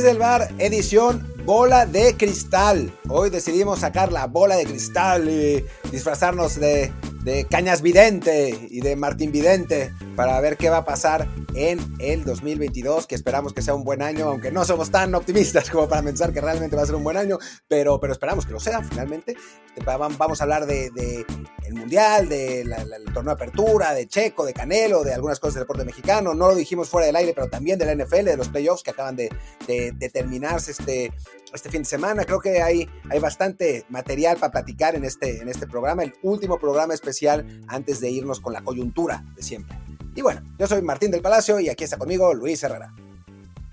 Desde el bar, edición bola de cristal. Hoy decidimos sacar la bola de cristal y disfrazarnos de, de Cañas Vidente y de Martín Vidente para ver qué va a pasar en el 2022, que esperamos que sea un buen año, aunque no somos tan optimistas como para pensar que realmente va a ser un buen año, pero, pero esperamos que lo sea finalmente. Vamos a hablar de, el Mundial, del de torneo de apertura, de Checo, de Canelo, de algunas cosas del deporte mexicano. No lo dijimos fuera del aire, pero también de la NFL, de los playoffs que acaban de, de terminarse este, este fin de semana. Creo que hay, hay bastante material para platicar en este, en este programa, el último programa especial antes de irnos con la coyuntura de siempre. Y bueno, yo soy Martín del Palacio y aquí está conmigo Luis Herrera.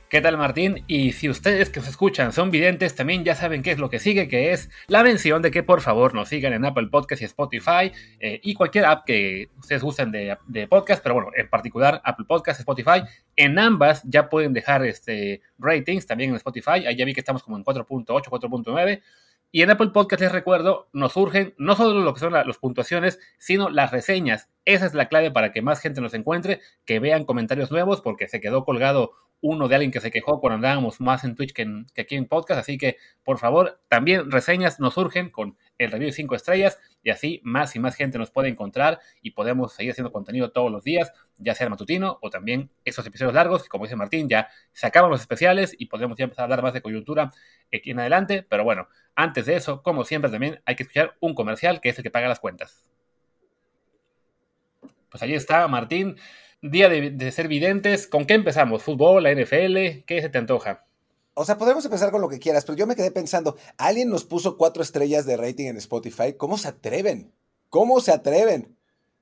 ¿Qué tal Martín? Y si ustedes que os escuchan son videntes, también ya saben qué es lo que sigue, que es la mención de que por favor nos sigan en Apple Podcast y Spotify eh, y cualquier app que ustedes usen de, de, podcast, pero bueno, en particular Apple Podcast, Spotify. En ambas ya pueden dejar este ratings, también en Spotify, ahí ya vi que estamos como en 4.8, 4.9. Y en Apple Podcast les recuerdo, nos surgen no solo lo que son las puntuaciones, sino las reseñas. Esa es la clave para que más gente nos encuentre, que vean comentarios nuevos, porque se quedó colgado uno de alguien que se quejó cuando andábamos más en Twitch que, aquí en podcast. Así que, por favor, también reseñas nos surgen con el review de 5 estrellas y así más y más gente nos puede encontrar y podemos seguir haciendo contenido todos los días, ya sea matutino o también esos episodios largos. Como dice Martín, ya se acaban los especiales y podemos ya empezar a hablar más de coyuntura aquí en adelante. Pero bueno, antes de eso, como siempre, también hay que escuchar un comercial que es el que paga las cuentas. Pues ahí está, Martín. Día de, ser videntes. ¿Con qué empezamos? ¿Fútbol, la NFL? ¿Qué se te antoja? O sea, podemos empezar con lo que quieras, pero yo me quedé pensando, alguien nos puso cuatro estrellas de rating en Spotify. ¿Cómo se atreven? ¿Cómo se atreven?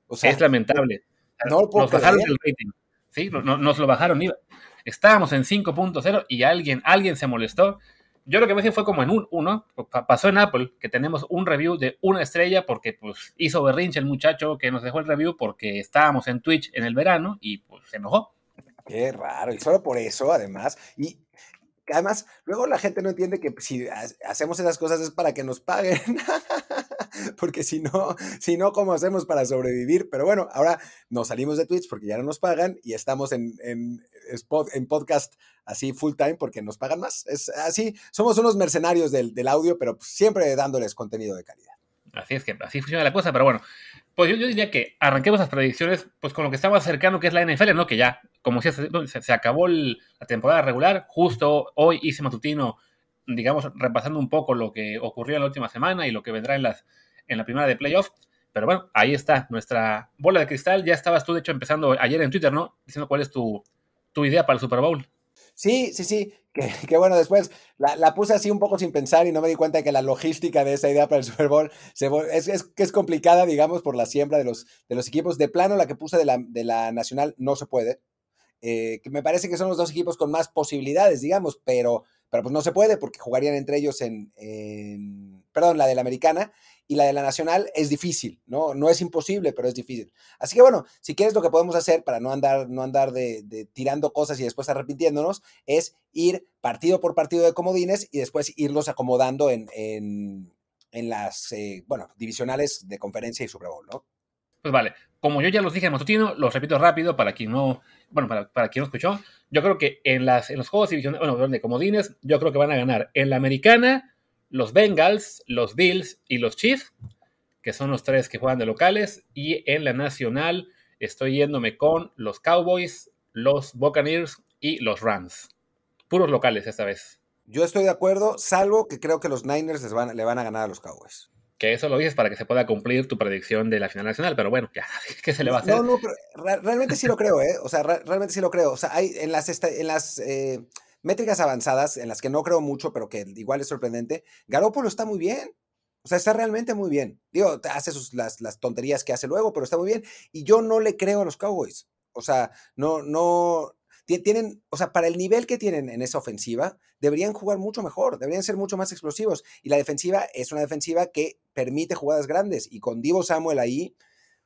O sea, es lamentable. No nos bajaron el rating. Sí, nos lo bajaron. Estábamos en 5.0 y alguien, alguien se molestó yo lo que me hice fue como en un uno, pasó en Apple, que tenemos un review de una estrella porque pues hizo berrinche el muchacho que nos dejó el review porque estábamos en Twitch en el verano y pues se enojó. Qué raro, y solo por eso además, y además luego la gente no entiende que si hacemos esas cosas es para que nos paguen, porque si no, si no, ¿cómo hacemos para sobrevivir? Pero bueno, ahora nos salimos de Twitch porque ya no nos pagan y estamos en, en, en podcast así full time porque nos pagan más. Es así, somos unos mercenarios del, audio, pero siempre dándoles contenido de calidad. Así es que así funciona la cosa, pero bueno, pues yo, diría que arranquemos las predicciones pues con lo que estaba cercano que es la NFL, ¿no? Que ya, como si se, se acabó la temporada regular, justo hoy hice matutino, digamos, repasando un poco lo que ocurrió en la última semana y lo que vendrá en, las, en la primera de playoff. Pero bueno, ahí está nuestra bola de cristal. Ya estabas tú, de hecho, empezando ayer en Twitter, ¿no? Diciendo cuál es tu, tu idea para el Super Bowl. Sí, sí, sí, que, bueno, después la, puse así un poco sin pensar y no me di cuenta de que la logística de esa idea para el Super Bowl es, es, que es complicada, digamos, por la siembra de los, de los equipos. De plano, la que puse de la, de la Nacional no se puede. Eh, que me parece que son los dos equipos con más posibilidades, digamos, pero, pero pues no se puede porque jugarían entre ellos en, en perdón, la de la Americana y la de la nacional es difícil, ¿no? No es imposible, pero es difícil. Así que bueno, si quieres lo que podemos hacer para no andar, no andar de, tirando cosas y después arrepintiéndonos, es ir partido por partido de comodines y después irlos acomodando en, en, las, eh, bueno, divisionales de conferencia y Super Bowl, ¿no? Pues vale, como yo ya los dije en Matutino, los repito rápido para quien no, bueno, para, para quien no escuchó, yo creo que en, las, en los juegos divisionales, bueno, de comodines, yo creo que van a ganar en la americana, los Bengals, los Bills y los Chiefs, que son los tres que juegan de locales. Y en la nacional estoy yéndome con los Cowboys, los Buccaneers y los Rams. Puros locales esta vez. Yo estoy de acuerdo, salvo que creo que los Niners les van, le van a ganar a los Cowboys. Que eso lo dices para que se pueda cumplir tu predicción de la final nacional, pero bueno, ya, ¿qué se le va a hacer? No, no, realmente sí lo creo, ¿eh? O sea, realmente sí lo creo. O sea, hay en las, en las eh, métricas avanzadas en las que no creo mucho, pero que igual es sorprendente, Garópolo está muy bien. O sea, está realmente muy bien. Digo, hace sus, las, las tonterías que hace luego, pero está muy bien. Y yo no le creo a los Cowboys. O sea, no, no, tienen, o sea, para el nivel que tienen en esa ofensiva, deberían jugar mucho mejor, deberían ser mucho más explosivos. Y la defensiva es una defensiva que permite jugadas grandes. Y con Divo Samuel ahí,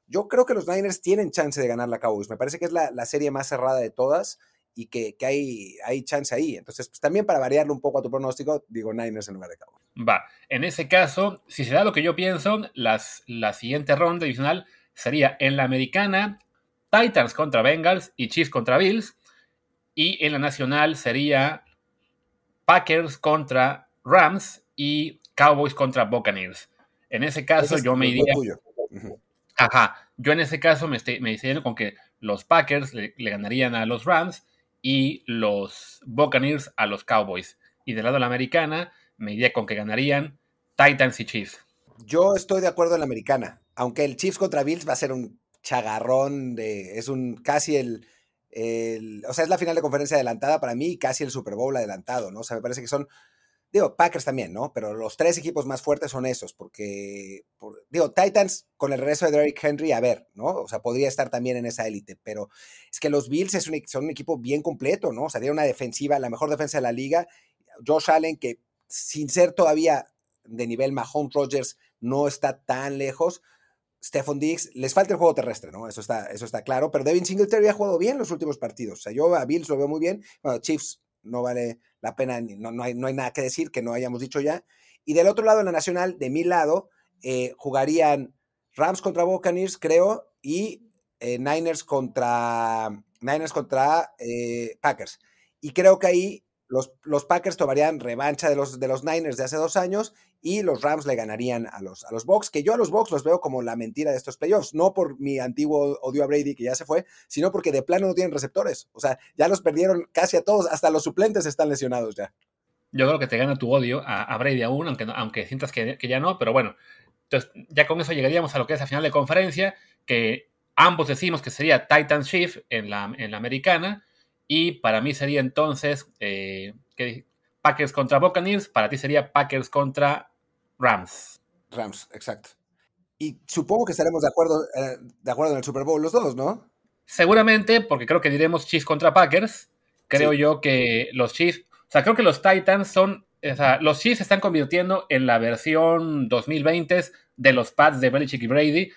yo creo que los Niners tienen chance de ganar la Cowboys. Me parece que es la, la serie más cerrada de todas y que, hay, hay chance ahí. Entonces, pues, también para variarlo un poco a tu pronóstico, digo Niners en lugar de Cowboys. Va, en ese caso, si se da lo que yo pienso, las, la siguiente ronda divisional sería en la americana, Titans contra Bengals y Chiefs contra Bills. Y en la nacional sería Packers contra Rams y Cowboys contra Buccaneers. En ese caso, yo me iría. Ajá. Yo en ese caso me, estoy, me con que los Packers le, ganarían a los Rams y los Buccaneers a los Cowboys. Y del lado de la americana, me iría con que ganarían Titans y Chiefs. Yo estoy de acuerdo en la americana, aunque el Chiefs contra Bills va a ser un chagarrón de. Es un casi el. o sea, es la final de conferencia adelantada para mí y casi el Super Bowl adelantado, ¿no? O sea, me parece que son Digo, Packers también, ¿no? Pero los tres equipos más fuertes son esos, porque, digo, Titans con el regreso de Derrick Henry, a ver, ¿no? O sea, podría estar también en esa élite, pero es que los Bills es un, son un equipo bien completo, ¿no? O sea, tiene una defensiva, la mejor defensa de la liga. Josh Allen, que sin ser todavía de nivel Mahomes Rogers, no está tan lejos. Stephon Diggs, les falta el juego terrestre, ¿no? Eso está, eso está claro, pero Devin Singletary ha jugado bien los últimos partidos. O sea, yo a Bills lo veo muy bien. Bueno, Chiefs no vale la pena, no, no, hay, no hay nada que decir que no hayamos dicho ya. Y del otro lado, en la nacional, de mi lado, eh, jugarían Rams contra Buccaneers, creo, y eh, Niners contra, Niners contra eh, Packers. Y creo que ahí los, los, Packers tomarían revancha de los, de los Niners de hace dos años y los Rams le ganarían a los, a los Bucks, que yo a los Bucks los veo como la mentira de estos playoffs, no por mi antiguo odio a Brady que ya se fue, sino porque de plano no tienen receptores. O sea, ya los perdieron casi a todos, hasta los suplentes están lesionados ya. Yo creo que te gana tu odio a, Brady aún, aunque, aunque sientas que, que, ya no, pero bueno, entonces ya con eso llegaríamos a lo que es la final de conferencia, que ambos decimos que sería Titans Chief en la, en la americana, y para mí sería entonces eh, Packers contra Buccaneers, para ti sería Packers contra Rams. Rams, exacto. Y supongo que estaremos de acuerdo, eh, de acuerdo en el Super Bowl los dos, ¿no? Seguramente, porque creo que diremos Chiefs contra Packers. Creo yo que los Chiefs, o sea, creo que los Titans son, o sea, los Chiefs se están convirtiendo en la versión 2020 de los Pats de Belichick y Brady,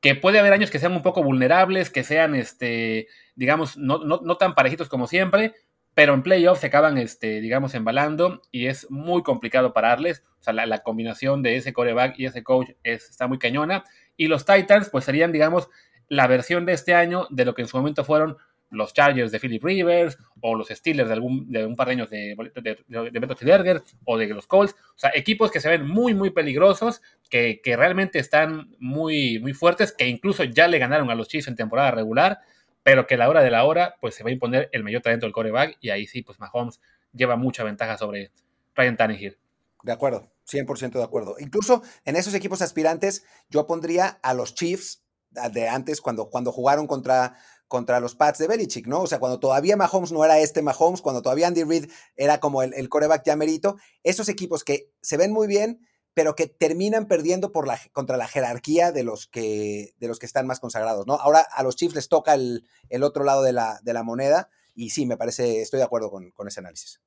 que puede haber años que sean un poco vulnerables, que sean, este, digamos, no, no tan parejitos como siempre, pero en playoffs se acaban, este, digamos, embalando y es muy complicado pararles. O sea, la, combinación de ese coreback y ese coach está muy cañona. Y los Titans, pues serían, digamos, la versión de este año de lo que en su momento fueron los Chargers de Philip Rivers o los Steelers de, algún, de un par de años de, de, de Beto o de los Colts. O sea, equipos que se ven muy, muy peligrosos, que, que realmente están muy, muy fuertes, que incluso ya le ganaron a los Chiefs en temporada regular pero que a la hora de la hora, pues se va a imponer el mayor talento del coreback y ahí sí, pues Mahomes lleva mucha ventaja sobre Ryan Tannehill. De acuerdo, 100% de acuerdo. Incluso en esos equipos aspirantes, yo pondría a los Chiefs de antes, cuando, cuando jugaron contra, contra los Pats de Belichick, ¿no? O sea, cuando todavía Mahomes no era este Mahomes, cuando todavía Andy Reid era como el, el coreback ya merito, esos equipos que se ven muy bien, pero que terminan perdiendo por la, contra la jerarquía de los, que, de los que están más consagrados, ¿no? Ahora a los Chiefs les toca el, otro lado de la, de la, moneda y sí, me parece, estoy de acuerdo con, ese análisis.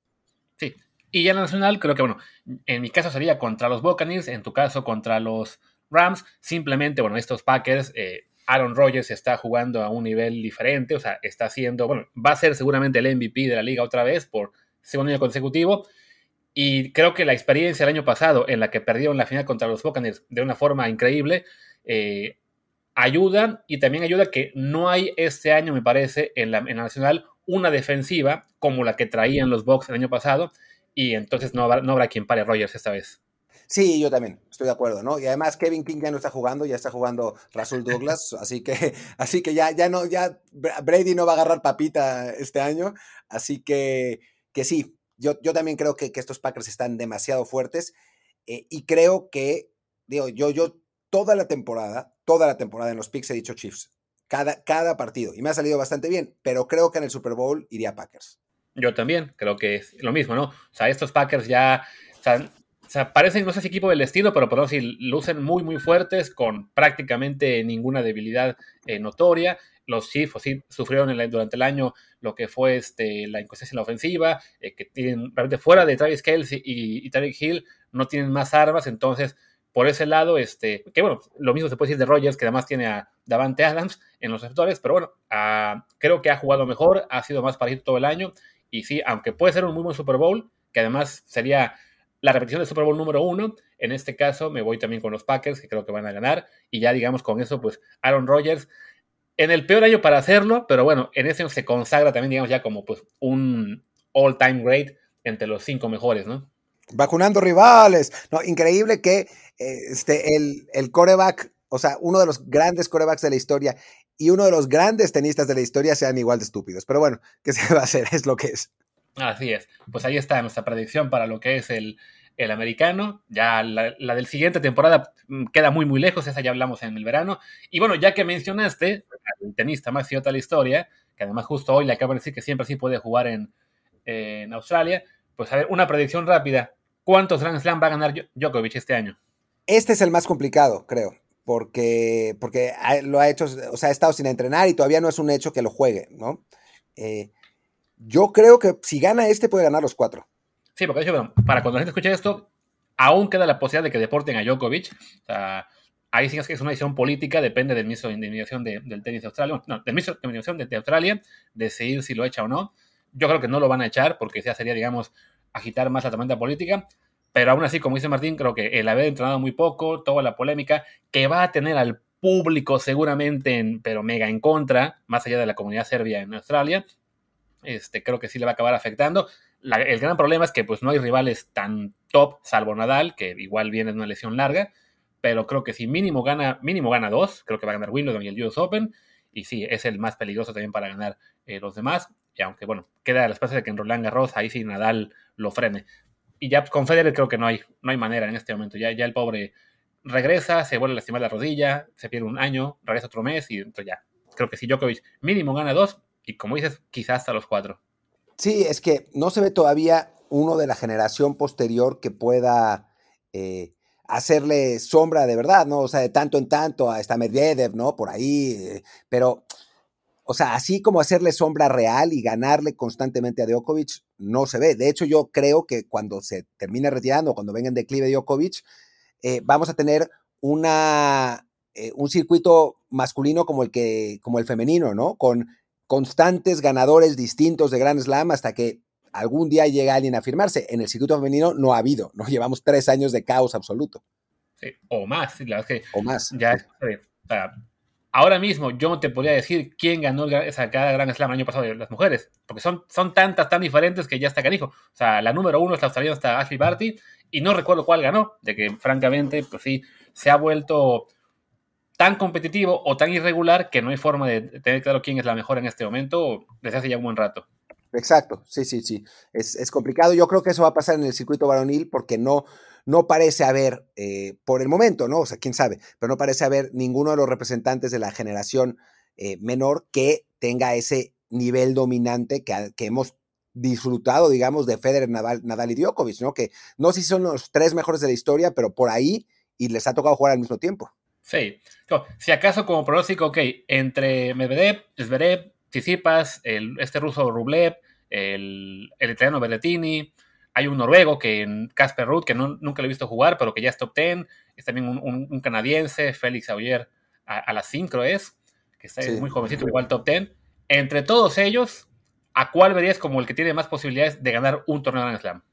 Sí, y ya en la nacional creo que, bueno, en mi caso sería contra los Buccaneers, en tu caso contra los Rams, simplemente, bueno, estos Packers, eh, Aaron Rodgers está jugando a un nivel diferente, o sea, está haciendo, bueno, va a ser seguramente el MVP de la liga otra vez por segundo año consecutivo, y creo que la experiencia del año pasado, en la que perdieron la final contra los Buccaneers de una forma increíble, eh, ayudan y también ayuda que no hay este año, me parece, en la, Nacional una defensiva como la que traían los Bucks el año pasado. Y entonces no habrá, no habrá quien pare a Rogers esta vez. Sí, yo también, estoy de acuerdo, ¿no? Y además Kevin King ya no está jugando, ya está jugando Rasul Douglas, así que, así que ya, ya no, ya Brady no va a agarrar papita este año, así que, que sí, yo, también creo que, estos Packers están demasiado fuertes eh, y creo que, digo, yo, yo toda la temporada, toda la temporada en los picks he dicho Chiefs, cada, cada partido, y me ha salido bastante bien, pero creo que en el Super Bowl iría Packers. Yo también, creo que es lo mismo, ¿no? O sea, estos Packers ya, o sea, parecen, no sé si equipo del estilo, pero por lo menos lucen muy, muy fuertes, con prácticamente ninguna debilidad eh, notoria los Chiefs sí, sufrieron durante el año lo que fue este, la inconsistencia en la ofensiva, eh, que tienen realmente fuera de Travis Kelsey y, y Hill, no tienen más armas, entonces por ese lado, este, que bueno, lo mismo se puede decir de Rogers, que además tiene a Davante Adams en los receptores, pero bueno, ah, creo que ha jugado mejor, ha sido más parecido todo el año, y sí, aunque puede ser un muy buen Super Bowl, que además sería la repetición del Super Bowl número uno, en este caso me voy también con los Packers, que creo que van a ganar, y ya digamos con eso, pues Aaron Rodgers en el peor año para hacerlo, pero bueno, en ese se consagra también, digamos, ya como pues un all-time great entre los cinco mejores, ¿no? Vacunando rivales. No, increíble que eh, este, el, el coreback, o sea, uno de los grandes corebacks de la historia y uno de los grandes tenistas de la historia sean igual de estúpidos. Pero bueno, ¿qué se va a hacer? Es lo que es. Así es. Pues ahí está nuestra predicción para lo que es el, el americano. Ya la, la, del siguiente temporada mm, queda muy, muy lejos. Esa ya hablamos en el verano. Y bueno, ya que mencionaste el tenista idiota de la historia, que además justo hoy le acabo de decir que siempre sí puede jugar en, en Australia, pues a ver, una predicción rápida. ¿Cuántos Grand Slam va a ganar Djokovic este año? Este es el más complicado, creo porque, porque lo ha hecho, o sea, ha estado sin entrenar y todavía no es un hecho que lo juegue, ¿no? Eh, yo creo que si gana este puede ganar los cuatro. Sí, porque de hecho, para cuando la gente escuche esto, aún queda la posibilidad de que deporten a Djokovic. O sea, ahí sí es que es una decisión política, depende del ministro de del tenis de Australia, no, del ministro de indemnización de, de, Australia, decidir si lo echa o no. Yo creo que no lo van a echar porque ya sería, digamos, agitar más la tormenta política. Pero aún así, como dice Martín, creo que el haber entrenado muy poco, toda la polémica, que va a tener al público seguramente, en, pero mega en contra, más allá de la comunidad serbia en Australia, este, creo que sí le va a acabar afectando. El gran problema es que pues no hay rivales tan top, salvo Nadal, que igual viene de una lesión larga, pero creo que si mínimo gana, mínimo gana dos, creo que va a ganar Wimbledon y el US Open, y sí, es el más peligroso también para ganar eh, los demás, y aunque bueno, queda la especie de que en Roland Garros ahí sí Nadal lo frene y ya con Federer creo que no hay, no hay manera en este momento. Ya, ya el pobre regresa, se vuelve a lastimar la rodilla, se pierde un año, regresa otro mes y entonces ya. Creo que si Djokovic mínimo gana dos y como dices, quizás hasta los cuatro. Sí, es que no se ve todavía uno de la generación posterior que pueda eh, hacerle sombra de verdad, ¿no? O sea, de tanto en tanto, a esta Medvedev, ¿no? Por ahí, eh, pero o sea, así como hacerle sombra real y ganarle constantemente a Djokovic, no se ve. De hecho, yo creo que cuando se termine retirando, cuando venga en declive Djokovic, eh, vamos a tener una, un circuito masculino como el, que, como el femenino, ¿no? Con constantes ganadores distintos de Grand Slam hasta que algún día llegue alguien a firmarse. En el circuito femenino no ha habido, ¿no? Llevamos tres años de caos absoluto. Sí, o más, la verdad es que o más. Ya, o sea, ahora mismo yo no te podría decir quién ganó el, cada Gran Slam el año pasado de las mujeres, porque son, son tantas, tan diferentes que ya está canijo. O sea, la número uno es la australiana, está Ashley Barty, y no recuerdo cuál ganó, de que francamente, pues sí, se ha vuelto tan competitivo o tan irregular que no hay forma de tener claro quién es la mejor en este momento desde hace ya un buen rato. Exacto, sí, sí, sí. Es, es complicado. Yo creo que eso va a pasar en el circuito varonil porque no, no parece haber, eh, por el momento, ¿no? O sea, quién sabe, pero no parece haber ninguno de los representantes de la generación eh, menor que tenga ese nivel dominante que, que, hemos disfrutado, digamos, de Federer, Nadal, Nadal y Djokovic, ¿no? Que no sé si son los tres mejores de la historia, pero por ahí y les ha tocado jugar al mismo tiempo. Sí, si acaso como pronóstico, ok, entre Medvedev, Zverev, Tsitsipas, el, este ruso Rublev, el, el italiano Berrettini, hay un noruego, que Casper Ruth, que no, nunca lo he visto jugar, pero que ya es top 10. Es también un, un, un canadiense, Félix Auger, a, a, las 5 es, que está sí. muy jovencito, igual top 10. Entre todos ellos, ¿a cuál verías como el que tiene más posibilidades de ganar un torneo Grand Slam?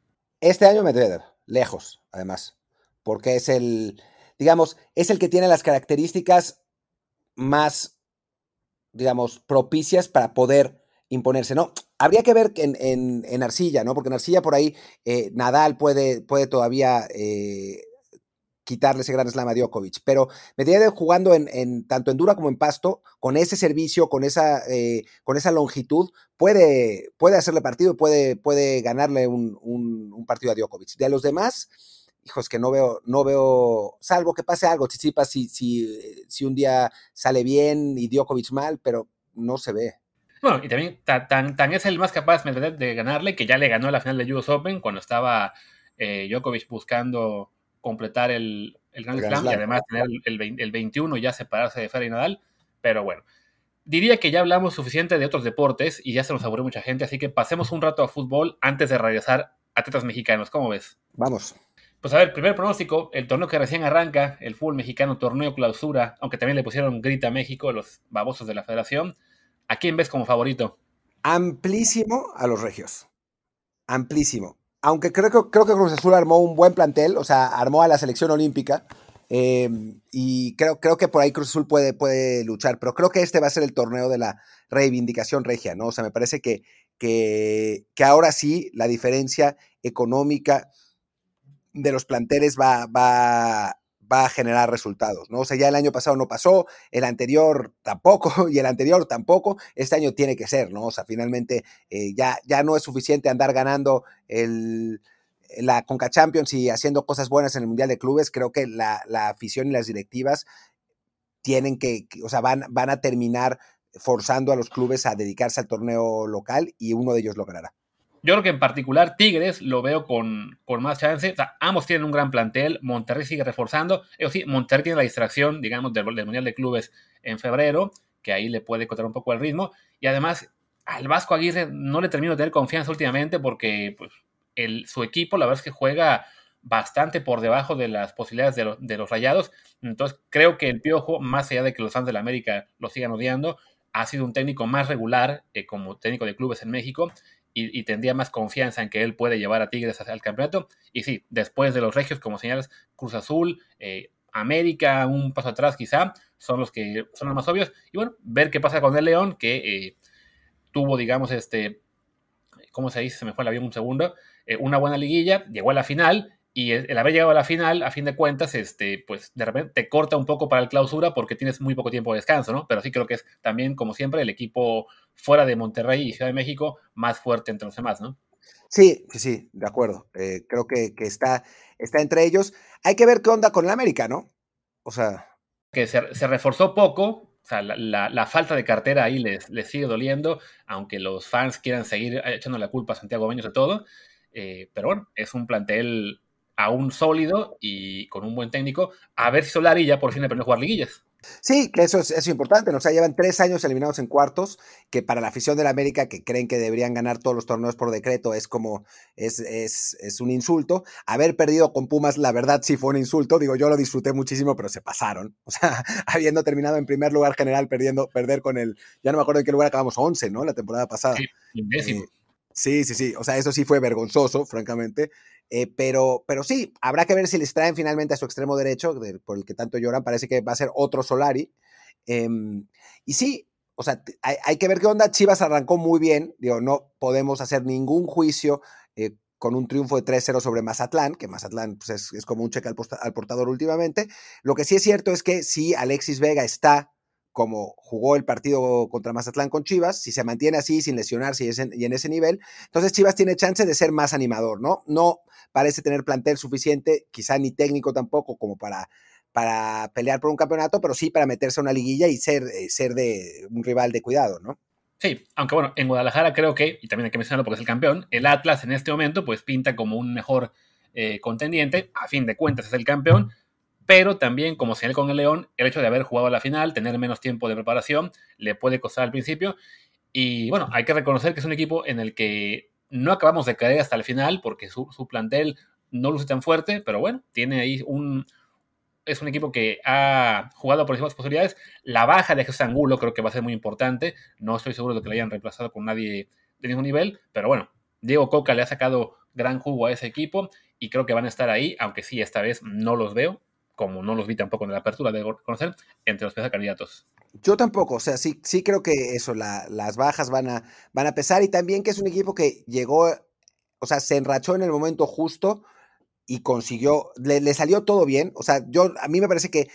Este año Medvedev, lejos, además, porque es el, digamos, es el que tiene las características más, digamos, propicias para poder imponerse, ¿no? Habría que ver en, en, en Arcilla, ¿no? Porque en Arcilla por ahí eh, Nadal puede, puede todavía eh, quitarle ese gran slam a Djokovic, pero Medvedev jugando en, en, tanto en dura como en pasto, con ese servicio, con esa, eh, con esa longitud, puede, puede hacerle partido y puede, puede ganarle un, un, partido a Djokovic. De los demás, hijos, que no veo, no veo, salvo que pase algo, Tsitsipas si, si, si un día sale bien y Djokovic mal, pero no se ve. Bueno, y también tan, tan es el más capaz Medvedev de ganarle que ya le ganó la final de US Open cuando estaba eh, Djokovic buscando completar el, el Grand, el Slam, Slam, y además tener el, el, el, 21 ya separarse de Federer y Nadal. Pero bueno, diría que ya hablamos suficiente de otros deportes y ya se nos aburrió mucha gente, así que pasemos un rato a fútbol antes de regresar a atletas mexicanos. ¿Cómo ves? Vamos. Pues a ver, primer pronóstico, el torneo que recién arranca, el fútbol mexicano torneo clausura, aunque también le pusieron grita a México, los babosos de la federación. ¿A quién ves como favorito? Amplísimo a los regios. Amplísimo. Aunque creo que, creo que Cruz Azul armó un buen plantel, o sea, armó a la selección olímpica. Eh, y creo, creo que por ahí Cruz Azul puede, puede luchar, pero creo que este va a ser el torneo de la reivindicación regia, ¿no? O sea, me parece que, que ahora sí la diferencia económica de los planteles va, va, va a generar resultados, ¿no? O sea, ya el año pasado no pasó, el anterior tampoco, y el anterior tampoco, este año tiene que ser, ¿no? O sea, finalmente eh, ya, ya no es suficiente andar ganando el, la Conca Champions y haciendo cosas buenas en el Mundial de Clubes, creo que la, la afición y las directivas tienen que, o sea, van, van a terminar forzando a los clubes a dedicarse al torneo local y uno de ellos logrará. Yo creo que en particular Tigres lo veo con, con más chance. Ambos tienen un gran plantel. Monterrey sigue reforzando. Eso sí, Monterrey tiene la distracción, digamos, del, Mundial de Clubes en febrero, que ahí le puede cortar un poco el ritmo. Y además, al Vasco Aguirre no le termino de tener confianza últimamente porque pues, el, su equipo, la verdad es que juega bastante por debajo de las posibilidades de, de, los rayados. Entonces, creo que el Piojo, más allá de que los fans de la América lo sigan odiando, ha sido un técnico más regular eh, como técnico de clubes en México y, tendría más confianza en que él puede llevar a Tigres el campeonato. Y sí, después de los regios, como señalas, Cruz Azul, eh, América, un paso atrás quizá, son los que son los más obvios. Y bueno, ver qué pasa con el León, que eh, tuvo, digamos, este, ¿cómo se dice? Se me fue el avión un segundo, eh, una buena liguilla, llegó a la final y el, haber llegado a la final, a fin de cuentas, este, pues de repente te corta un poco para el clausura porque tienes muy poco tiempo de descanso, ¿no? Pero sí creo que es también, como siempre, el equipo fuera de Monterrey y Ciudad de México más fuerte entre los demás, ¿no? Sí, sí, sí, de acuerdo. Eh, creo que, está, está entre ellos. Hay que ver qué onda con el América, ¿no? O sea. Que se, reforzó poco, o sea, la, falta de cartera ahí les, les, sigue doliendo, aunque los fans quieran seguir echando la culpa a Santiago Baños de todo. Eh, pero bueno, es un plantel aún sólido y con un buen técnico, a ver si Solari ya por fin le permite jugar liguillas. Sí, que eso es, importante. ¿no? O sea, llevan tres años eliminados en cuartos, que para la afición de la América, que creen que deberían ganar todos los torneos por decreto, es como, es, es, es, un insulto. Haber perdido con Pumas, la verdad sí fue un insulto. Digo, yo lo disfruté muchísimo, pero se pasaron. O sea, habiendo terminado en primer lugar general, perdiendo, perder con el, ya no me acuerdo en qué lugar acabamos, 11, ¿no? La temporada pasada. Sí, eh, sí, sí, sí. O sea, eso sí fue vergonzoso, francamente. Eh, pero, pero sí, habrá que ver si les traen finalmente a su extremo derecho, por el que tanto lloran. Parece que va a ser otro Solari. Em, y sí, o sea, hay, que ver qué onda. Chivas arrancó muy bien. Digo, no podemos hacer ningún juicio eh, con un triunfo de 3-0 sobre Mazatlán, que Mazatlán pues, es, como un cheque al, al, portador últimamente. Lo que sí es cierto es que si Alexis Vega está como jugó el partido contra Mazatlán con Chivas, si se mantiene así, sin lesionarse y, en ese nivel, entonces Chivas tiene chance de ser más animador, ¿no? No parece tener plantel suficiente, quizá ni técnico tampoco, como para, para pelear por un campeonato, pero sí para meterse a una liguilla y ser, eh, ser de un rival de cuidado, ¿no? Sí, aunque bueno, en Guadalajara creo que, y también hay que mencionarlo porque es el campeón, el Atlas en este momento pues pinta como un mejor eh, contendiente, a fin de cuentas es el campeón, pero también, como señalé con el León, el hecho de haber jugado a la final, tener menos tiempo de preparación, le puede costar al principio. Y bueno, hay que reconocer que es un equipo en el que no acabamos de caer hasta el final, porque su, plantel no luce tan fuerte, pero bueno, tiene ahí un. Es un equipo que ha jugado por encima de posibilidades. La baja de Jesús Angulo creo que va a ser muy importante. No estoy seguro de que lo hayan reemplazado con nadie de ningún nivel, pero bueno, Diego Coca le ha sacado gran jugo a ese equipo y creo que van a estar ahí, aunque sí, esta vez no los veo como no los vi tampoco en la apertura de conocer, entre los candidatos. Yo tampoco, o sea, sí, sí creo que eso, las bajas van a, van a pesar y también que es un equipo que llegó, o sea, se enrachó en el momento justo y consiguió, le, salió todo bien, o sea, yo, a mí me parece que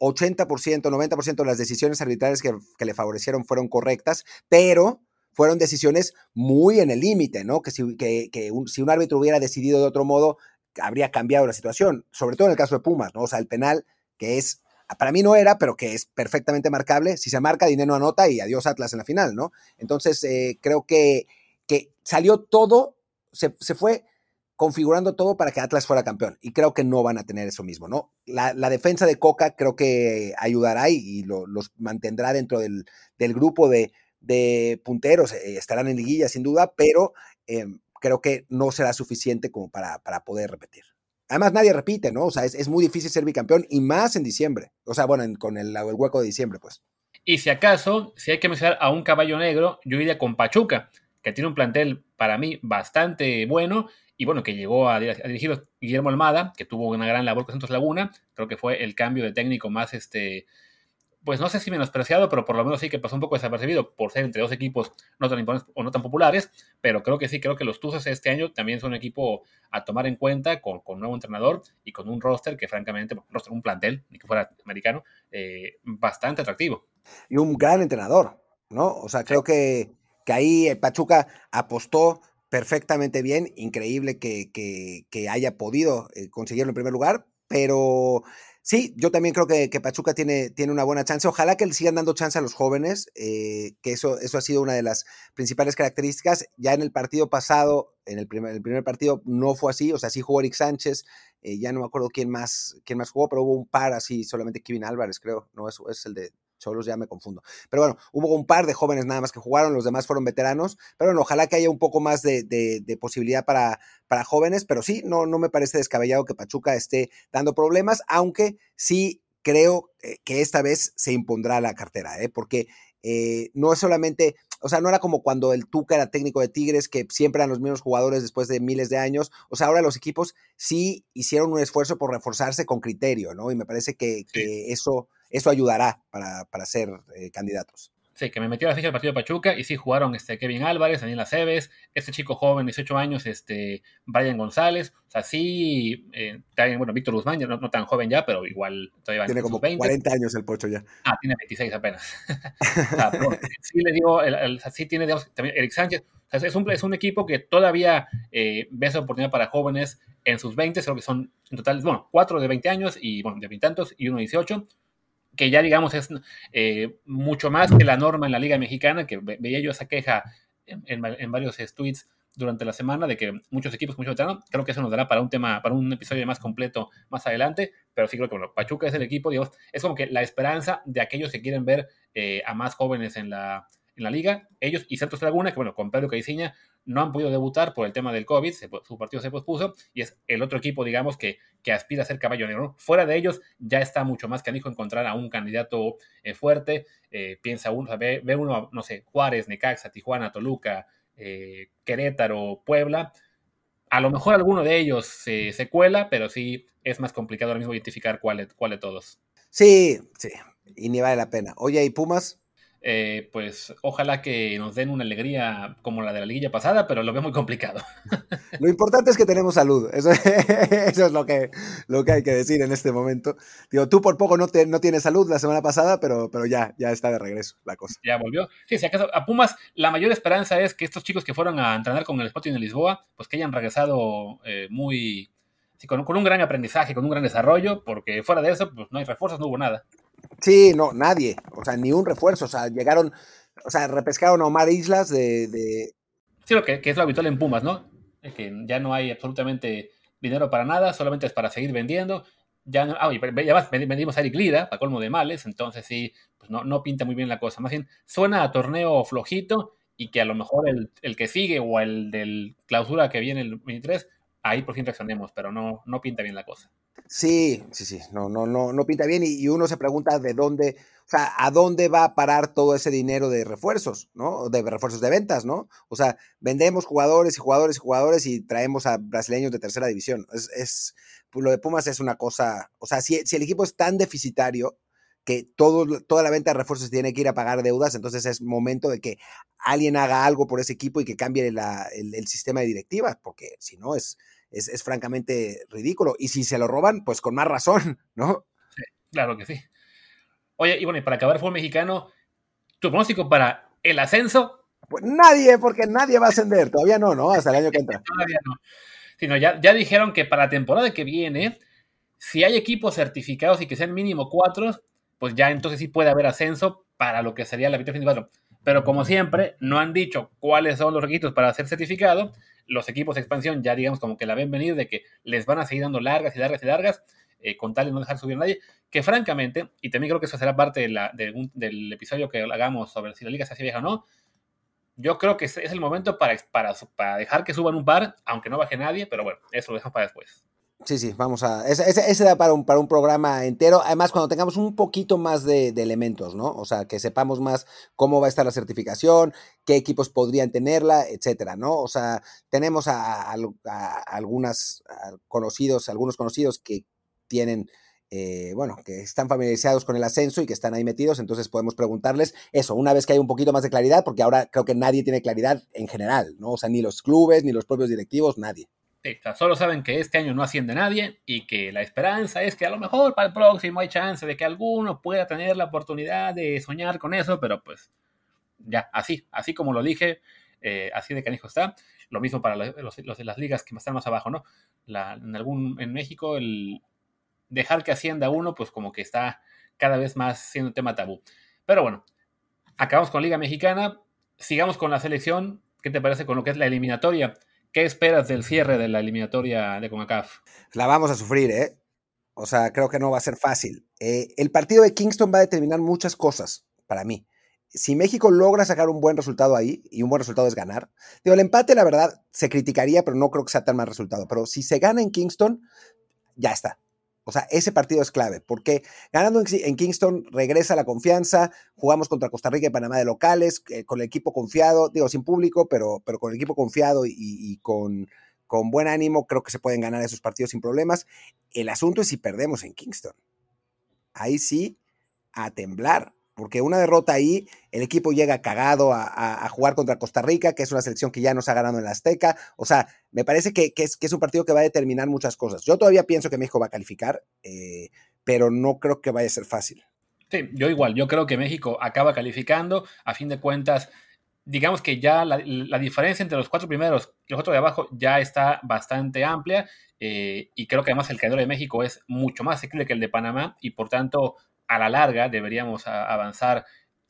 80%, 90% de las decisiones arbitrales que, le favorecieron fueron correctas, pero fueron decisiones muy en el límite, ¿no? Que, si, que, si un árbitro hubiera decidido de otro modo, habría cambiado la situación, sobre todo en el caso de Pumas, ¿no? O sea, el penal que es, para mí no era, pero que es perfectamente marcable, si se marca, Dinero anota y adiós Atlas en la final, ¿no? Entonces, eh, creo que, que salió todo, se, fue configurando todo para que Atlas fuera campeón. Y creo que no van a tener eso mismo, ¿no? La, defensa de Coca creo que ayudará y, los mantendrá dentro del, grupo de, punteros. Eh, estarán en liguilla, sin duda, pero em, creo que no será suficiente como para, para poder repetir. Además, nadie repite, ¿no? O sea, es, muy difícil ser bicampeón y más en diciembre. O sea, bueno, con el, el, hueco de diciembre, pues. Y si acaso, si hay que mencionar a un caballo negro, yo iría con Pachuca, que tiene un plantel para mí bastante bueno y bueno, que llegó a, dirigir Guillermo Almada, que tuvo una gran labor con Santos Laguna. Creo que fue el cambio de técnico más este pues no sé si menospreciado, pero por lo menos sí que pasó un poco desapercibido por ser entre dos equipos no tan importantes o no tan populares, pero creo que sí, creo que los Tuzos este año también son un equipo a tomar en cuenta con, un nuevo entrenador y con un roster que francamente, un, plantel, ni que fuera americano, eh, bastante atractivo. Y un gran entrenador, ¿no? O sea, creo que, que ahí Pachuca apostó perfectamente bien, increíble que haya podido eh, conseguirlo en primer lugar, pero Sí, yo también creo que, Pachuca tiene, tiene, una buena chance. Ojalá que le sigan dando chance a los jóvenes, eh, que eso, eso ha sido una de las principales características. Ya en el partido pasado, en el primer, el primer partido, no fue así. O sea, sí jugó Eric Sánchez, eh, ya no me acuerdo quién más, quién más jugó, pero hubo un par así, solamente Kevin Álvarez, creo. No, eso es el de, Cholos ya me confundo. Pero bueno, hubo un par de jóvenes nada más que jugaron, los demás fueron veteranos. Pero bueno, ojalá que haya un poco más de, posibilidad para, para, jóvenes. Pero sí, no, no me parece descabellado que Pachuca esté dando problemas, aunque sí creo eh, que esta vez se impondrá la cartera, ¿eh? porque eh, no es solamente, o sea, no era como cuando el Tuca era técnico de Tigres, que siempre eran los mismos jugadores después de miles de años. O sea, ahora los equipos sí hicieron un esfuerzo por reforzarse con criterio, ¿no? Y me parece que, que eso eso ayudará para, para ser eh, candidatos. Sí, que me metió a la ficha del partido de Pachuca y sí jugaron este Kevin Álvarez, Daniel Aceves, este chico joven, 18 años, este Brian González, o sea, sí, eh, también, bueno, Víctor Guzmán, no, no, tan joven ya, pero igual todavía Tiene como 20. 40 años el Pocho ya. Ah, tiene 26 apenas. sí le digo, el, sí tiene también Eric Sánchez, o sea, es, un, es un equipo que todavía eh, ve esa oportunidad para jóvenes en sus 20, creo que son en total, bueno, 4 de 20 años y, bueno, de 20 tantos y uno de 18 que ya digamos es eh, mucho más que la norma en la Liga Mexicana, que veía yo esa queja en, varios tweets durante la semana de que muchos equipos, muchos veteranos, creo que eso nos dará para un tema, para un episodio más completo más adelante, pero sí creo que Pachuca es el equipo, digamos, es como que la esperanza de aquellos que quieren ver eh, a más jóvenes en la, en la liga, ellos y Santos Laguna, que bueno, con Pedro Caiciña no han podido debutar por el tema del COVID, su partido se pospuso, y es el otro equipo, digamos, que, que aspira a ser caballo negro. Fuera de ellos, ya está mucho más canijo encontrar a un candidato eh, fuerte. Eh, piensa uno, ve, uno, no sé, Juárez, Necaxa, Tijuana, Toluca, eh, Querétaro, Puebla. A lo mejor alguno de ellos se cuela, pero sí es más complicado ahora mismo identificar cuál, cuál de todos. Sí, sí, y ni vale la pena. Oye, ¿y Pumas? Eh, pues ojalá que nos den una alegría como la de la liguilla pasada, pero lo veo muy complicado. Lo importante es que tenemos salud, eso, es lo que, lo que hay que decir en este momento. Digo, tú por poco no, te, no tienes salud la semana pasada, pero, pero ya, ya está de regreso la cosa. Ya volvió. Sí, si acaso a Pumas, la mayor esperanza es que estos chicos que fueron a entrenar con el Sporting de Lisboa, pues que hayan regresado eh, muy... con, con un gran aprendizaje, con un gran desarrollo, porque fuera de eso, pues no hay refuerzos, no hubo nada. Sí, no, nadie. O sea, ni un refuerzo. O sea, llegaron, o sea, repescaron a Omar Islas de. Sí, lo que, es lo habitual en Pumas, ¿no? que ya no hay absolutamente dinero para nada, solamente es para seguir vendiendo. Ya no, ah, además vendimos a Eric Lira, a colmo de males, entonces sí, pues no, no pinta muy bien la cosa. Más bien, suena a torneo flojito y que a lo mejor el, el que sigue o el del clausura que viene el 23, ahí por fin reaccionemos, pero no, no pinta bien la cosa. Sí, sí, sí, no, no, no, no pinta bien y, uno se pregunta de dónde, o sea, a dónde va a parar todo ese dinero de refuerzos, ¿no? De refuerzos de ventas, ¿no? O sea, vendemos jugadores y jugadores y jugadores y traemos a brasileños de tercera división. Es, es pues, lo de Pumas es una cosa, o sea, si, si el equipo es tan deficitario que todo, toda la venta de refuerzos tiene que ir a pagar deudas, entonces es momento de que alguien haga algo por ese equipo y que cambie el, el sistema de directivas, porque si no es es, francamente ridículo. Y si se lo roban, pues con más razón, ¿no? Sí, claro que sí. Oye, y bueno, y para acabar fútbol mexicano, ¿tu pronóstico para el ascenso? Pues nadie, porque nadie va a ascender, todavía no, ¿no? Hasta el año que entra. todavía no. Sino ya, ya dijeron que para la temporada que viene, si hay equipos certificados y que sean mínimo cuatro, pues ya entonces sí puede haber ascenso para lo que sería la mitad 24. Pero como siempre, no han dicho cuáles son los requisitos para ser certificado, los equipos de expansión ya digamos como que la ven venir de que les van a seguir dando largas y largas y largas, eh, con tal de no dejar subir a nadie, que francamente, y también creo que eso será parte de la, del episodio que hagamos sobre si la liga se hace vieja o no, yo creo que es, el momento para, para, para, dejar que suban un par, aunque no baje nadie, pero bueno, eso lo dejamos para después. Sí, sí, vamos a. Ese, da para un, para un programa entero. Además, cuando tengamos un poquito más de, elementos, ¿no? O sea, que sepamos más cómo va a estar la certificación, qué equipos podrían tenerla, etcétera, ¿no? O sea, tenemos a, a, conocidos, algunos conocidos que tienen eh, bueno, que están familiarizados con el ascenso y que están ahí metidos, entonces podemos preguntarles eso, una vez que hay un poquito más de claridad, porque ahora creo que nadie tiene claridad en general, ¿no? O sea, ni los clubes, ni los propios directivos, nadie. Solo saben que este año no asciende nadie y que la esperanza es que a lo mejor para el próximo hay chance de que alguno pueda tener la oportunidad de soñar con eso, pero pues ya, así, así como lo dije, eh, así de canijo está. Lo mismo para los, de las ligas que están más abajo, ¿no? en, algún, en México, el dejar que ascienda uno, pues como que está cada vez más siendo un tema tabú. Pero bueno, acabamos con Liga Mexicana, sigamos con la selección. ¿Qué te parece con lo que es la eliminatoria? ¿Qué esperas del cierre de la eliminatoria de CONCACAF? La vamos a sufrir, ¿eh? O sea, creo que no va a ser fácil. Eh, el partido de Kingston va a determinar muchas cosas para mí. Si México logra sacar un buen resultado ahí, y un buen resultado es ganar, digo, el empate, la verdad, se criticaría, pero no creo que sea tan mal resultado. Pero si se gana en Kingston, ya está. O sea, ese partido es clave, porque ganando en Kingston regresa la confianza, jugamos contra Costa Rica y Panamá de locales, eh, con el equipo confiado, digo, sin público, pero, pero con el equipo confiado y, con, con buen ánimo, creo que se pueden ganar esos partidos sin problemas. El asunto es si perdemos en Kingston. Ahí sí, a temblar porque una derrota ahí, el equipo llega cagado a, jugar contra Costa Rica, que es una selección que ya nos ha ganado en la Azteca. O sea, me parece que, es, un partido que va a determinar muchas cosas. Yo todavía pienso que México va a calificar, eh, pero no creo que vaya a ser fácil. Sí, yo igual, yo creo que México acaba calificando. A fin de cuentas, digamos que ya la, diferencia entre los cuatro primeros y los cuatro de abajo ya está bastante amplia. Eh, y creo que además el calendario de México es mucho más asequible que el de Panamá y por tanto a la larga deberíamos avanzar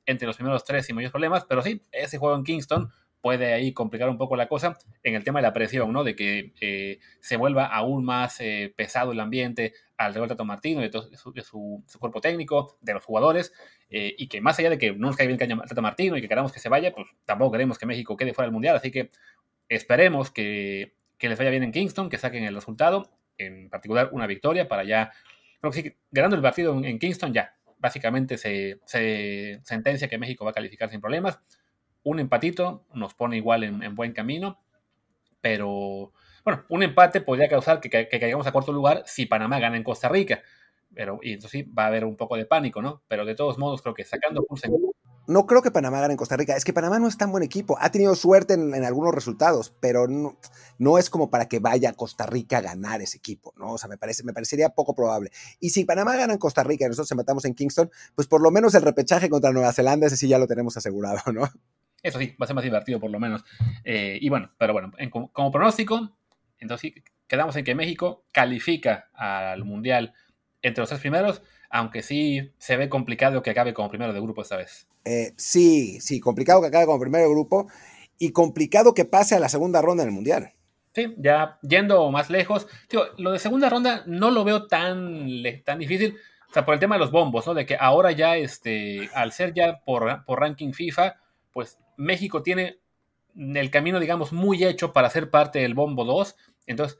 entre los primeros tres sin mayores problemas, pero sí, ese juego en Kingston puede ahí complicar un poco la cosa en el tema de la presión, ¿no? De que eh, se vuelva aún más eh, pesado el ambiente alrededor de Tato Martino, de, de su, cuerpo técnico, de los jugadores, eh, y que más allá de que no nos caiga bien Tato Martino y que queramos que se vaya, pues tampoco queremos que México quede fuera del Mundial, así que esperemos que, que les vaya bien en Kingston, que saquen el resultado, en particular una victoria para ya Creo que sí, ganando el partido en, Kingston ya, básicamente se, sentencia que México va a calificar sin problemas. Un empatito nos pone igual en, buen camino, pero bueno, un empate podría causar que, que, caigamos a cuarto lugar si Panamá gana en Costa Rica. Pero, y entonces sí, va a haber un poco de pánico, ¿no? Pero de todos modos, creo que sacando un segundo no creo que Panamá gane en Costa Rica. Es que Panamá no es tan buen equipo. Ha tenido suerte en, algunos resultados, pero no, es como para que vaya Costa Rica a ganar ese equipo, ¿no? O sea, me, parece, me parecería poco probable. Y si Panamá gana en Costa Rica y nosotros matamos en Kingston, pues por lo menos el repechaje contra Nueva Zelanda, ese sí ya lo tenemos asegurado, ¿no? Eso sí, va a ser más divertido por lo menos. Eh, y bueno, pero bueno, como, pronóstico, entonces quedamos en que México califica al Mundial entre los tres primeros, aunque sí se ve complicado que acabe como primero de grupo esta vez. Eh, sí, sí, complicado que acabe como primero de grupo y complicado que pase a la segunda ronda en el Mundial. Sí, ya yendo más lejos, lo de segunda ronda no lo veo tan, tan difícil, o sea, por el tema de los bombos, ¿no? De que ahora ya, este, al ser ya por, por ranking FIFA, pues México tiene el camino, digamos, muy hecho para ser parte del bombo 2, entonces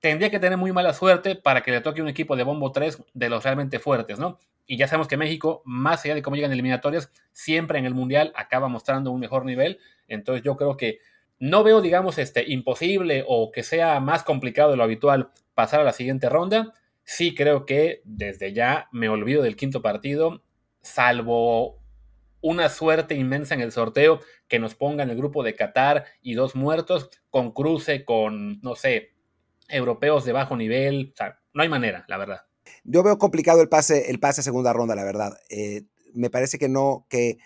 tendría que tener muy mala suerte para que le toque un equipo de bombo 3 de los realmente fuertes, ¿no? Y ya sabemos que México, más allá de cómo llegan eliminatorias, siempre en el Mundial acaba mostrando un mejor nivel. Entonces yo creo que no veo, digamos, este, imposible o que sea más complicado de lo habitual pasar a la siguiente ronda. Sí creo que desde ya me olvido del quinto partido, salvo una suerte inmensa en el sorteo que nos ponga en el grupo de Qatar y dos muertos, con cruce, con, no sé, europeos de bajo nivel. O sea, no hay manera, la verdad. Yo veo complicado el pase, el pase a segunda ronda, la verdad. Eh, me parece que no, que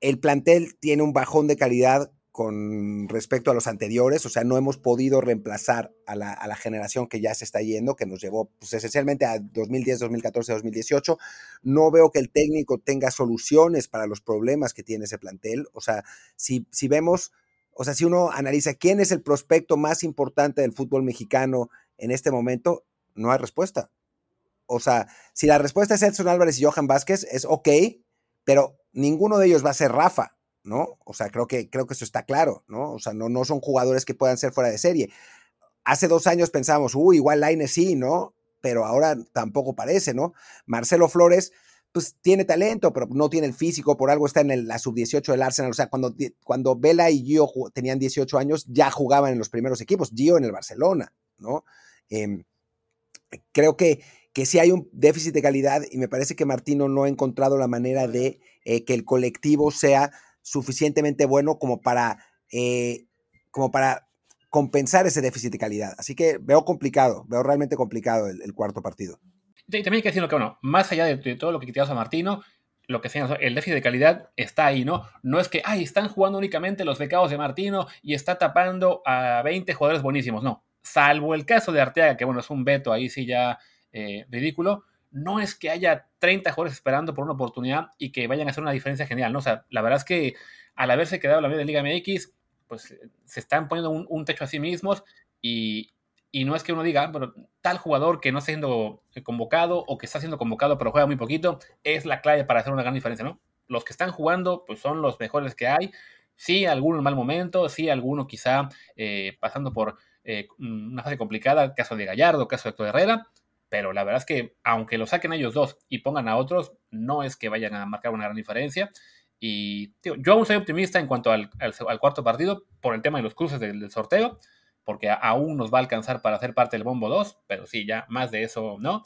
el plantel tiene un bajón de calidad con respecto a los anteriores, o sea, no hemos podido reemplazar a la, generación que ya se está yendo, que nos llevó pues, esencialmente a 2010, 2014, 2018. No veo que el técnico tenga soluciones para los problemas que tiene ese plantel. O sea, si, si vemos o sea, si uno analiza quién es el prospecto más importante del fútbol mexicano en este momento, no hay respuesta. O sea, si la respuesta es Edson Álvarez y Johan Vázquez, es ok, pero ninguno de ellos va a ser Rafa, ¿no? O sea, creo que, creo que eso está claro, ¿no? O sea, no, no son jugadores que puedan ser fuera de serie. Hace dos años pensábamos, uy, igual Laine sí, ¿no? Pero ahora tampoco parece, ¿no? Marcelo Flores, pues tiene talento, pero no tiene el físico, por algo está en la sub-18 del Arsenal. O sea, cuando, cuando Vela y Gio tenían 18 años, ya jugaban en los primeros equipos, Gio en el Barcelona, ¿no? Em, creo que, que sí hay un déficit de calidad y me parece que Martino no ha encontrado la manera de eh, que el colectivo sea suficientemente bueno como para, eh, como para compensar ese déficit de calidad. Así que veo complicado, veo realmente complicado el, cuarto partido. También hay que decir que, bueno, más allá de, todo lo que criticamos a Martino, lo que sea, el déficit de calidad está ahí, ¿no? No es que, ay, están jugando únicamente los becados de Martino y está tapando a 20 jugadores buenísimos, no. Salvo el caso de Arteaga, que bueno, es un veto ahí sí ya eh, ridículo, no es que haya 30 jugadores esperando por una oportunidad y que vayan a hacer una diferencia genial, ¿no? O sea, la verdad es que al haberse quedado la vida de Liga MX, pues se están poniendo un, techo a sí mismos y, no es que uno diga, ah, tal jugador que no está siendo convocado o que está siendo convocado pero juega muy poquito, es la clave para hacer una gran diferencia, ¿no? Los que están jugando, pues son los mejores que hay. Sí, alguno en mal momento, sí, alguno quizá eh, pasando por eh, una fase complicada, caso de Gallardo, caso de Héctor Herrera, pero la verdad es que aunque lo saquen ellos dos y pongan a otros, no es que vayan a marcar una gran diferencia. Y yo aún soy optimista en cuanto al, cuarto partido por el tema de los cruces del, sorteo, porque aún nos va a alcanzar para hacer parte del bombo 2, pero sí, ya más de eso no.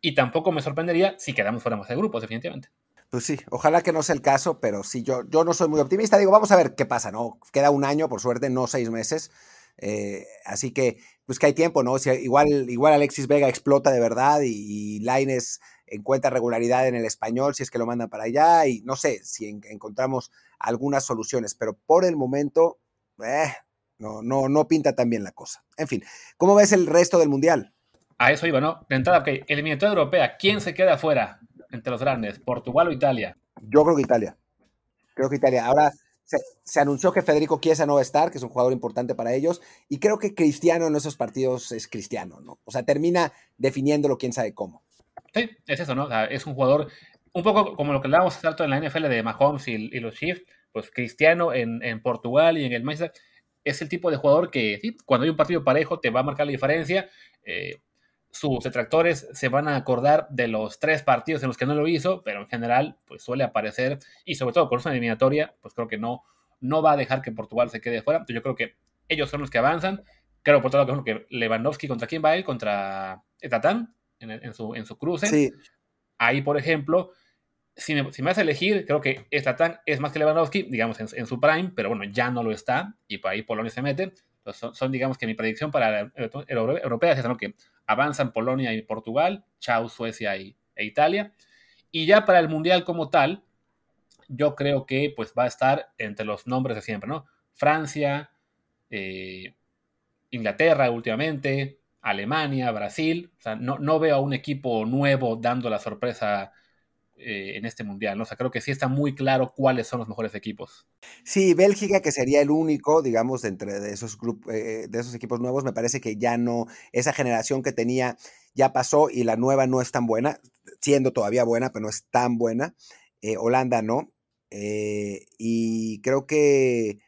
Y tampoco me sorprendería si quedamos fuera más de grupos, definitivamente. Pues sí, ojalá que no sea el caso, pero sí, yo, yo no soy muy optimista. Digo, vamos a ver qué pasa, ¿no? Queda un año, por suerte, no seis meses. Eh, así que, pues que hay tiempo, ¿no? Igual, igual Alexis Vega explota de verdad y, y Laines encuentra regularidad en el español si es que lo mandan para allá y no sé si encontramos algunas soluciones, pero por el momento eh, no, no, no pinta tan bien la cosa. En fin, ¿cómo ves el resto del mundial? A eso iba, ¿no? De entrada, ok, eliminatoria europea, ¿quién se queda afuera entre los grandes? ¿Portugal o Italia? Yo creo que Italia. Creo que Italia. Ahora, se, anunció que Federico Chiesa no va a estar, que es un jugador importante para ellos, y creo que Cristiano en esos partidos es Cristiano, ¿no? O sea, termina definiéndolo quién sabe cómo. Sí, es eso, ¿no? es un jugador un poco como lo que hablábamos hace en la NFL de Mahomes y, los Chiefs, pues Cristiano en, Portugal y en el Manchester es el tipo de jugador que sí, cuando hay un partido parejo te va a marcar la diferencia. Eh, sus detractores se van a acordar de los tres partidos en los que no lo hizo, pero en general pues suele aparecer y sobre todo con una eliminatoria, pues creo que no, no va a dejar que Portugal se quede fuera. Entonces yo creo que ellos son los que avanzan. Creo por todo lado que Lewandowski contra quién va a ir, contra Etatán en, su, en su cruce. Ahí, por ejemplo, si me, si me hace elegir, creo que Etatán es más que Lewandowski, digamos, en, su prime, pero bueno, ya no lo está y por ahí Polonia se mete. son, digamos que mi predicción para la europea es que avanzan Polonia y Portugal, chao Suecia y, e Italia. Y ya para el Mundial como tal, yo creo que pues va a estar entre los nombres de siempre, ¿no? Francia, eh, Inglaterra últimamente, Alemania, Brasil. O sea, no, no veo a un equipo nuevo dando la sorpresa eh, en este mundial. ¿no? O sea, creo que sí está muy claro cuáles son los mejores equipos. Sí, Bélgica, que sería el único, digamos, entre de esos, grupos, eh, de esos equipos nuevos, me parece que ya no, esa generación que tenía ya pasó y la nueva no es tan buena, siendo todavía buena, pero no es tan buena. Eh, Holanda no. y creo que,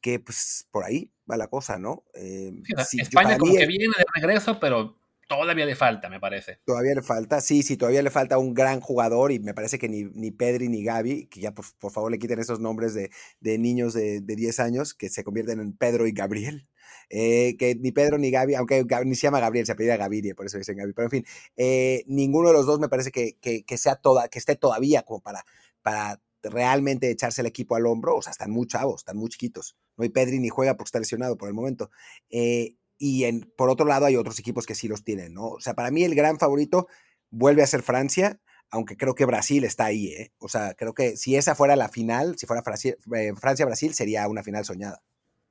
que pues por ahí va la cosa, ¿no? España como que viene de regreso, pero todavía le falta, me parece. Todavía le falta, sí, sí, todavía le falta un gran jugador y me parece que ni, ni Pedri ni Gaby, que ya por, favor le quiten esos nombres de, niños de, 10 años que se convierten en Pedro y Gabriel. Eh, que ni Pedro ni Gaby, aunque ni se llama Gabriel, se apellida Gaviria, por eso dicen Gaby, pero en fin, eh, ninguno de los dos me parece que, sea toda, que esté todavía como para, para realmente echarse el equipo al hombro, o sea, están muy chavos, están muy chiquitos. No hay Pedri ni juega porque está lesionado por el momento. Eh, y en, por otro lado hay otros equipos que sí los tienen, ¿no? O sea, para mí el gran favorito vuelve a ser Francia, aunque creo que Brasil está ahí, ¿eh? O sea, creo que si esa fuera la final, si fuera eh, Francia-Brasil, sería una final soñada.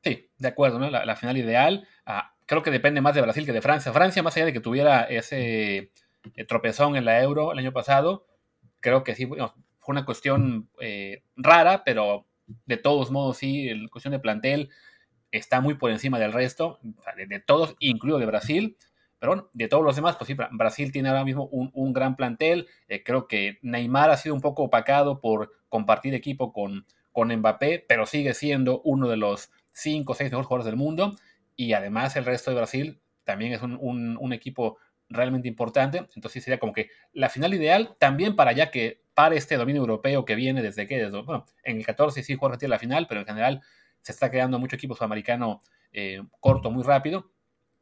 Sí, de acuerdo, ¿no? La, final ideal. Ah, creo que depende más de Brasil que de Francia. Francia, más allá de que tuviera ese tropezón en la Euro el año pasado, creo que sí, bueno, una cuestión eh, rara, pero de todos modos sí, la cuestión de plantel está muy por encima del resto, de, todos, incluido de Brasil. Pero bueno, de todos los demás, pues sí, Brasil tiene ahora mismo un, gran plantel. Eh, creo que Neymar ha sido un poco opacado por compartir equipo con, con Mbappé, pero sigue siendo uno de los cinco o seis mejores jugadores del mundo. Y además el resto de Brasil también es un, un equipo realmente importante. Entonces sería como que la final ideal también para ya que para este dominio europeo que viene desde que, desde, bueno, en el 14 sí Jorge tiene la final, pero en general se está creando mucho equipo sudamericano eh, corto, muy rápido.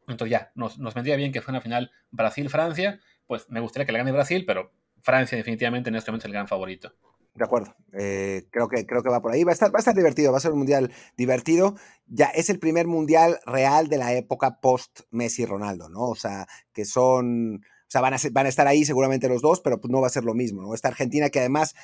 Entonces ya, nos, vendría bien que fue una final Brasil-Francia, pues me gustaría que la gane Brasil, pero Francia definitivamente en este momento es el gran favorito. De acuerdo. Eh, creo, que, creo que va por ahí. Va a, estar, va a estar divertido, va a ser un mundial divertido. Ya es el primer mundial real de la época post-Messi Ronaldo, ¿no? O sea, que son. O sea, van a, van a estar ahí seguramente los dos, pero pues no va a ser lo mismo, ¿no? Esta Argentina que además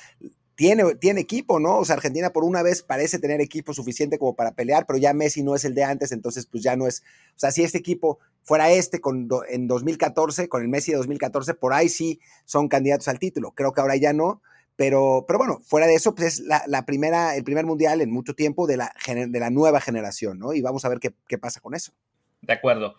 tiene, tiene equipo, ¿no? O sea, Argentina por una vez parece tener equipo suficiente como para pelear, pero ya Messi no es el de antes, entonces pues ya no es. O sea, si este equipo fuera este con, en 2014, con el Messi de 2014, por ahí sí son candidatos al título. Creo que ahora ya no pero, pero bueno, fuera de eso, pues es la, primera, el primer mundial en mucho tiempo de la, de la nueva generación, ¿no? Y vamos a ver qué, qué pasa con eso. De acuerdo.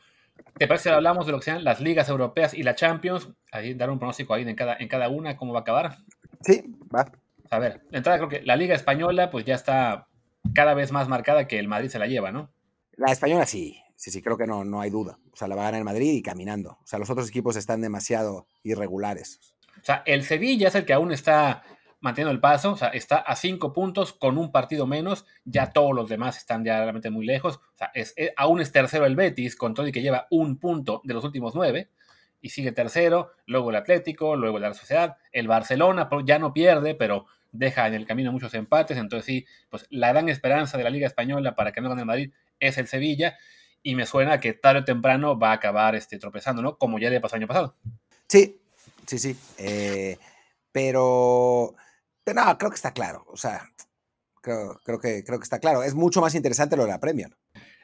¿Te parece que hablamos de lo que sean las ligas europeas y la Champions? Ahí dar un pronóstico ahí en cada, en cada una, cómo va a acabar. Sí, va. A ver, de entrada creo que la Liga Española, pues ya está cada vez más marcada que el Madrid se la lleva, ¿no? La Española sí, sí, sí, creo que no, no hay duda. O sea, la va a ganar el Madrid y caminando. O sea, los otros equipos están demasiado irregulares. O sea, el Sevilla es el que aún está manteniendo el paso, o sea, está a cinco puntos con un partido menos, ya todos los demás están ya realmente muy lejos, o sea, es, eh, aún es tercero el Betis, con todo y que lleva un punto de los últimos nueve, y sigue tercero, luego el Atlético, luego la Sociedad, el Barcelona ya no pierde, pero deja en el camino muchos empates, entonces sí, pues la gran esperanza de la Liga Española para que no gane el Madrid es el Sevilla, y me suena que tarde o temprano va a acabar este, tropezando, ¿no? Como ya le pasó el año pasado. Sí, sí, sí. Eh, pero, pero no, creo que está claro. O sea, creo, creo, que, creo que está claro. Es mucho más interesante lo de la Premier.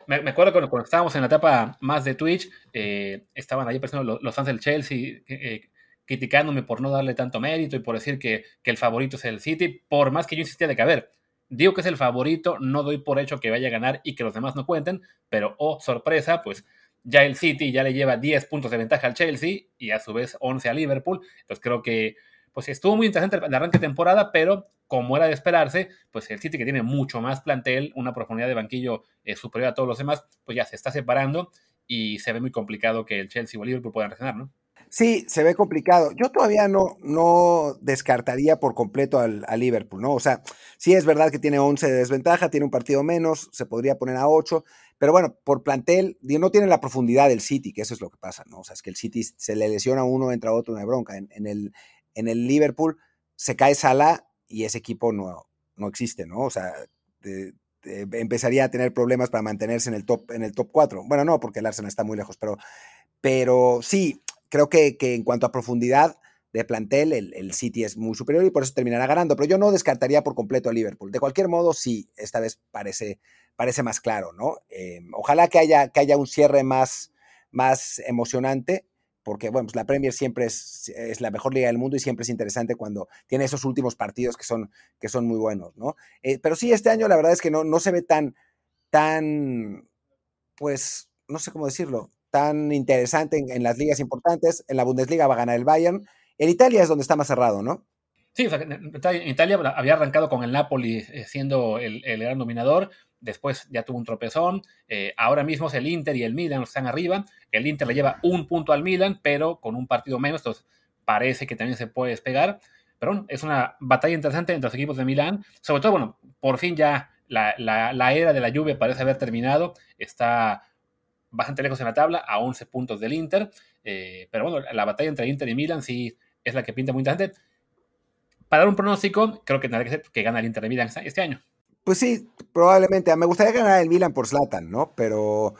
Me, acuerdo cuando, cuando, estábamos en la etapa más de Twitch, eh, estaban ahí personas, los, fans del Chelsea eh, criticándome por no darle tanto mérito y por decir que, que, el favorito es el City, por más que yo insistía de que, a ver, digo que es el favorito, no doy por hecho que vaya a ganar y que los demás no cuenten, pero, oh, sorpresa, pues ya el City ya le lleva 10 puntos de ventaja al Chelsea y a su vez 11 a Liverpool. Entonces creo que pues estuvo muy interesante el arranque de temporada, pero como era de esperarse, pues el City que tiene mucho más plantel, una profundidad de banquillo eh, superior a todos los demás, pues ya se está separando y se ve muy complicado que el Chelsea o Liverpool puedan reaccionar, ¿no? Sí, se ve complicado. Yo todavía no, no descartaría por completo al, Liverpool, ¿no? O sea, sí es verdad que tiene 11 de desventaja, tiene un partido menos, se podría poner a 8, pero bueno, por plantel, no tiene la profundidad del City, que eso es lo que pasa, ¿no? O sea, es que el City se le lesiona uno, entra otro, una bronca. En, el, en el Liverpool se cae Salah y ese equipo no, no existe, ¿no? O sea, empezaría a tener problemas para mantenerse en el top en el top 4. Bueno, no, porque el Arsenal está muy lejos, pero, pero sí, creo que, que en cuanto a profundidad de plantel, el, City es muy superior y por eso terminará ganando, pero yo no descartaría por completo a Liverpool. De cualquier modo, sí, esta vez parece, parece más claro, ¿no? Eh, ojalá que haya, que haya un cierre más, más emocionante porque bueno, pues la Premier siempre es, es, la mejor liga del mundo y siempre es interesante cuando tiene esos últimos partidos que son, que son muy buenos, ¿no? Eh, pero sí, este año la verdad es que no, no se ve tan, tan, pues, no sé cómo decirlo, tan interesante en, las ligas importantes. En la Bundesliga va a ganar el Bayern. En Italia es donde está más cerrado, ¿no? Sí, en Italia había arrancado con el Napoli eh, siendo el, el gran dominador después ya tuvo un tropezón, eh, ahora mismo es el Inter y el Milan están arriba, el Inter le lleva un punto al Milan, pero con un partido menos, entonces parece que también se puede despegar, pero bueno, es una batalla interesante entre los equipos de Milán, sobre todo, bueno, por fin ya la, era de la lluvia parece haber terminado, está bastante lejos en la tabla, a 11 puntos del Inter, eh, pero bueno, la batalla entre Inter y Milan sí es la que pinta muy interesante. Para dar un pronóstico, creo que tendrá que ser que gana el Inter de Milan este año. Pues sí, probablemente. Me gustaría ganar el Milan por Slatan, ¿no? Pero,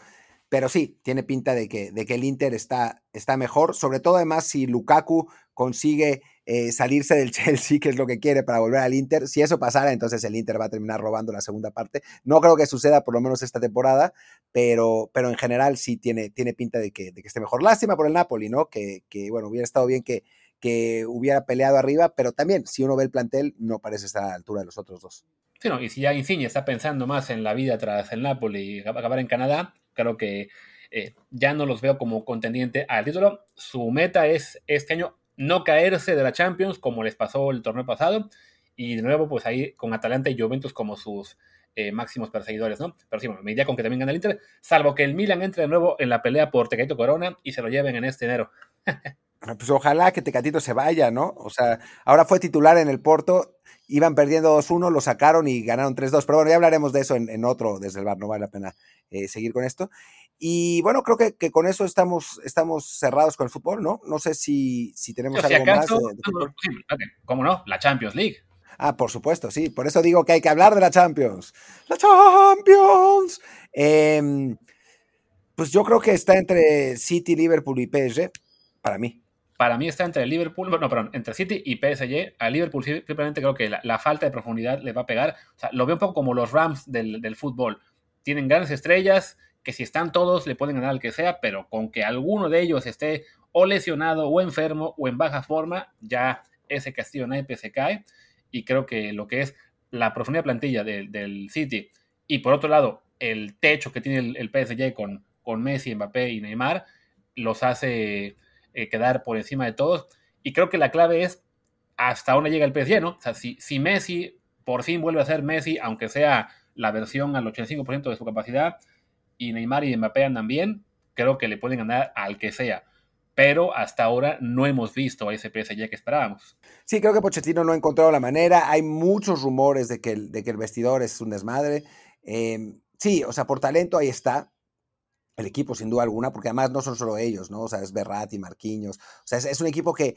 pero sí, tiene pinta de que, el Inter está, mejor. Sobre todo, además, si Lukaku consigue eh, salirse del Chelsea, que es lo que quiere para volver al Inter. Si eso pasara, entonces el Inter va a terminar robando la segunda parte. No creo que suceda por lo menos esta temporada, pero, pero en general sí tiene, tiene pinta de que, de que esté mejor. Lástima por el Napoli, ¿no? Que bueno, hubiera estado bien que, que hubiera peleado arriba, pero también, si uno ve el plantel, no parece estar a la altura de los otros dos. Sí, no, y si ya Insigne está pensando más en la vida tras el Napoli y acabar en Canadá, creo que eh, ya no los veo como contendiente al título. Su meta es este año no caerse de la Champions como les pasó el torneo pasado y de nuevo pues ahí con Atalanta y Juventus como sus eh, máximos perseguidores, ¿no? Pero sí, bueno, me iría con que también gana el Inter, salvo que el Milan entre de nuevo en la pelea por Tecaito Corona y se lo lleven en este enero. Pues ojalá que Tecatito se vaya, ¿no? O sea, ahora fue titular en el Porto, iban perdiendo 2-1, lo sacaron y ganaron 3-2. Pero bueno, ya hablaremos de eso en, otro desde el bar, no vale la pena eh, seguir con esto. Y bueno, creo que, con eso estamos, estamos cerrados con el fútbol, ¿no? No sé si, si tenemos algo más. ¿Cómo no? La Champions League. Ah, por supuesto, sí. Por eso digo que hay que hablar de la Champions. ¡La Champions! Em, pues yo creo que está entre City, Liverpool y PSG, para mí para mí está entre Liverpool, no, perdón, entre City y PSG. A Liverpool simplemente creo que la, falta de profundidad le va a pegar. Lo veo un poco como los Rams del, fútbol. Tienen grandes estrellas que si están todos le pueden ganar al que sea, pero con que alguno de ellos esté o lesionado o enfermo o en baja forma, ya ese castillo naipe se cae. Y creo que lo que es la profundidad plantilla del City y por otro lado el techo que tiene el, PSG con, con Messi, Mbappé y Neymar los hace eh, quedar por encima de todos. Y creo que la clave es hasta dónde llega el PSG, ¿no? O sea, si, si Messi por fin vuelve a ser Messi, aunque sea la versión al 85% de su capacidad, y Neymar y Mbappé andan bien, creo que le pueden ganar al que sea. Pero hasta ahora no hemos visto a ese PSG que esperábamos. Sí, creo que Pochettino no ha encontrado la manera. Hay muchos rumores de que el, de que el vestidor es un desmadre. Eh, sí, o sea, por talento ahí está el equipo, sin duda alguna, porque además no son solo ellos, ¿no? O sea, es Berratti, Marquinhos. O sea, es, un equipo que,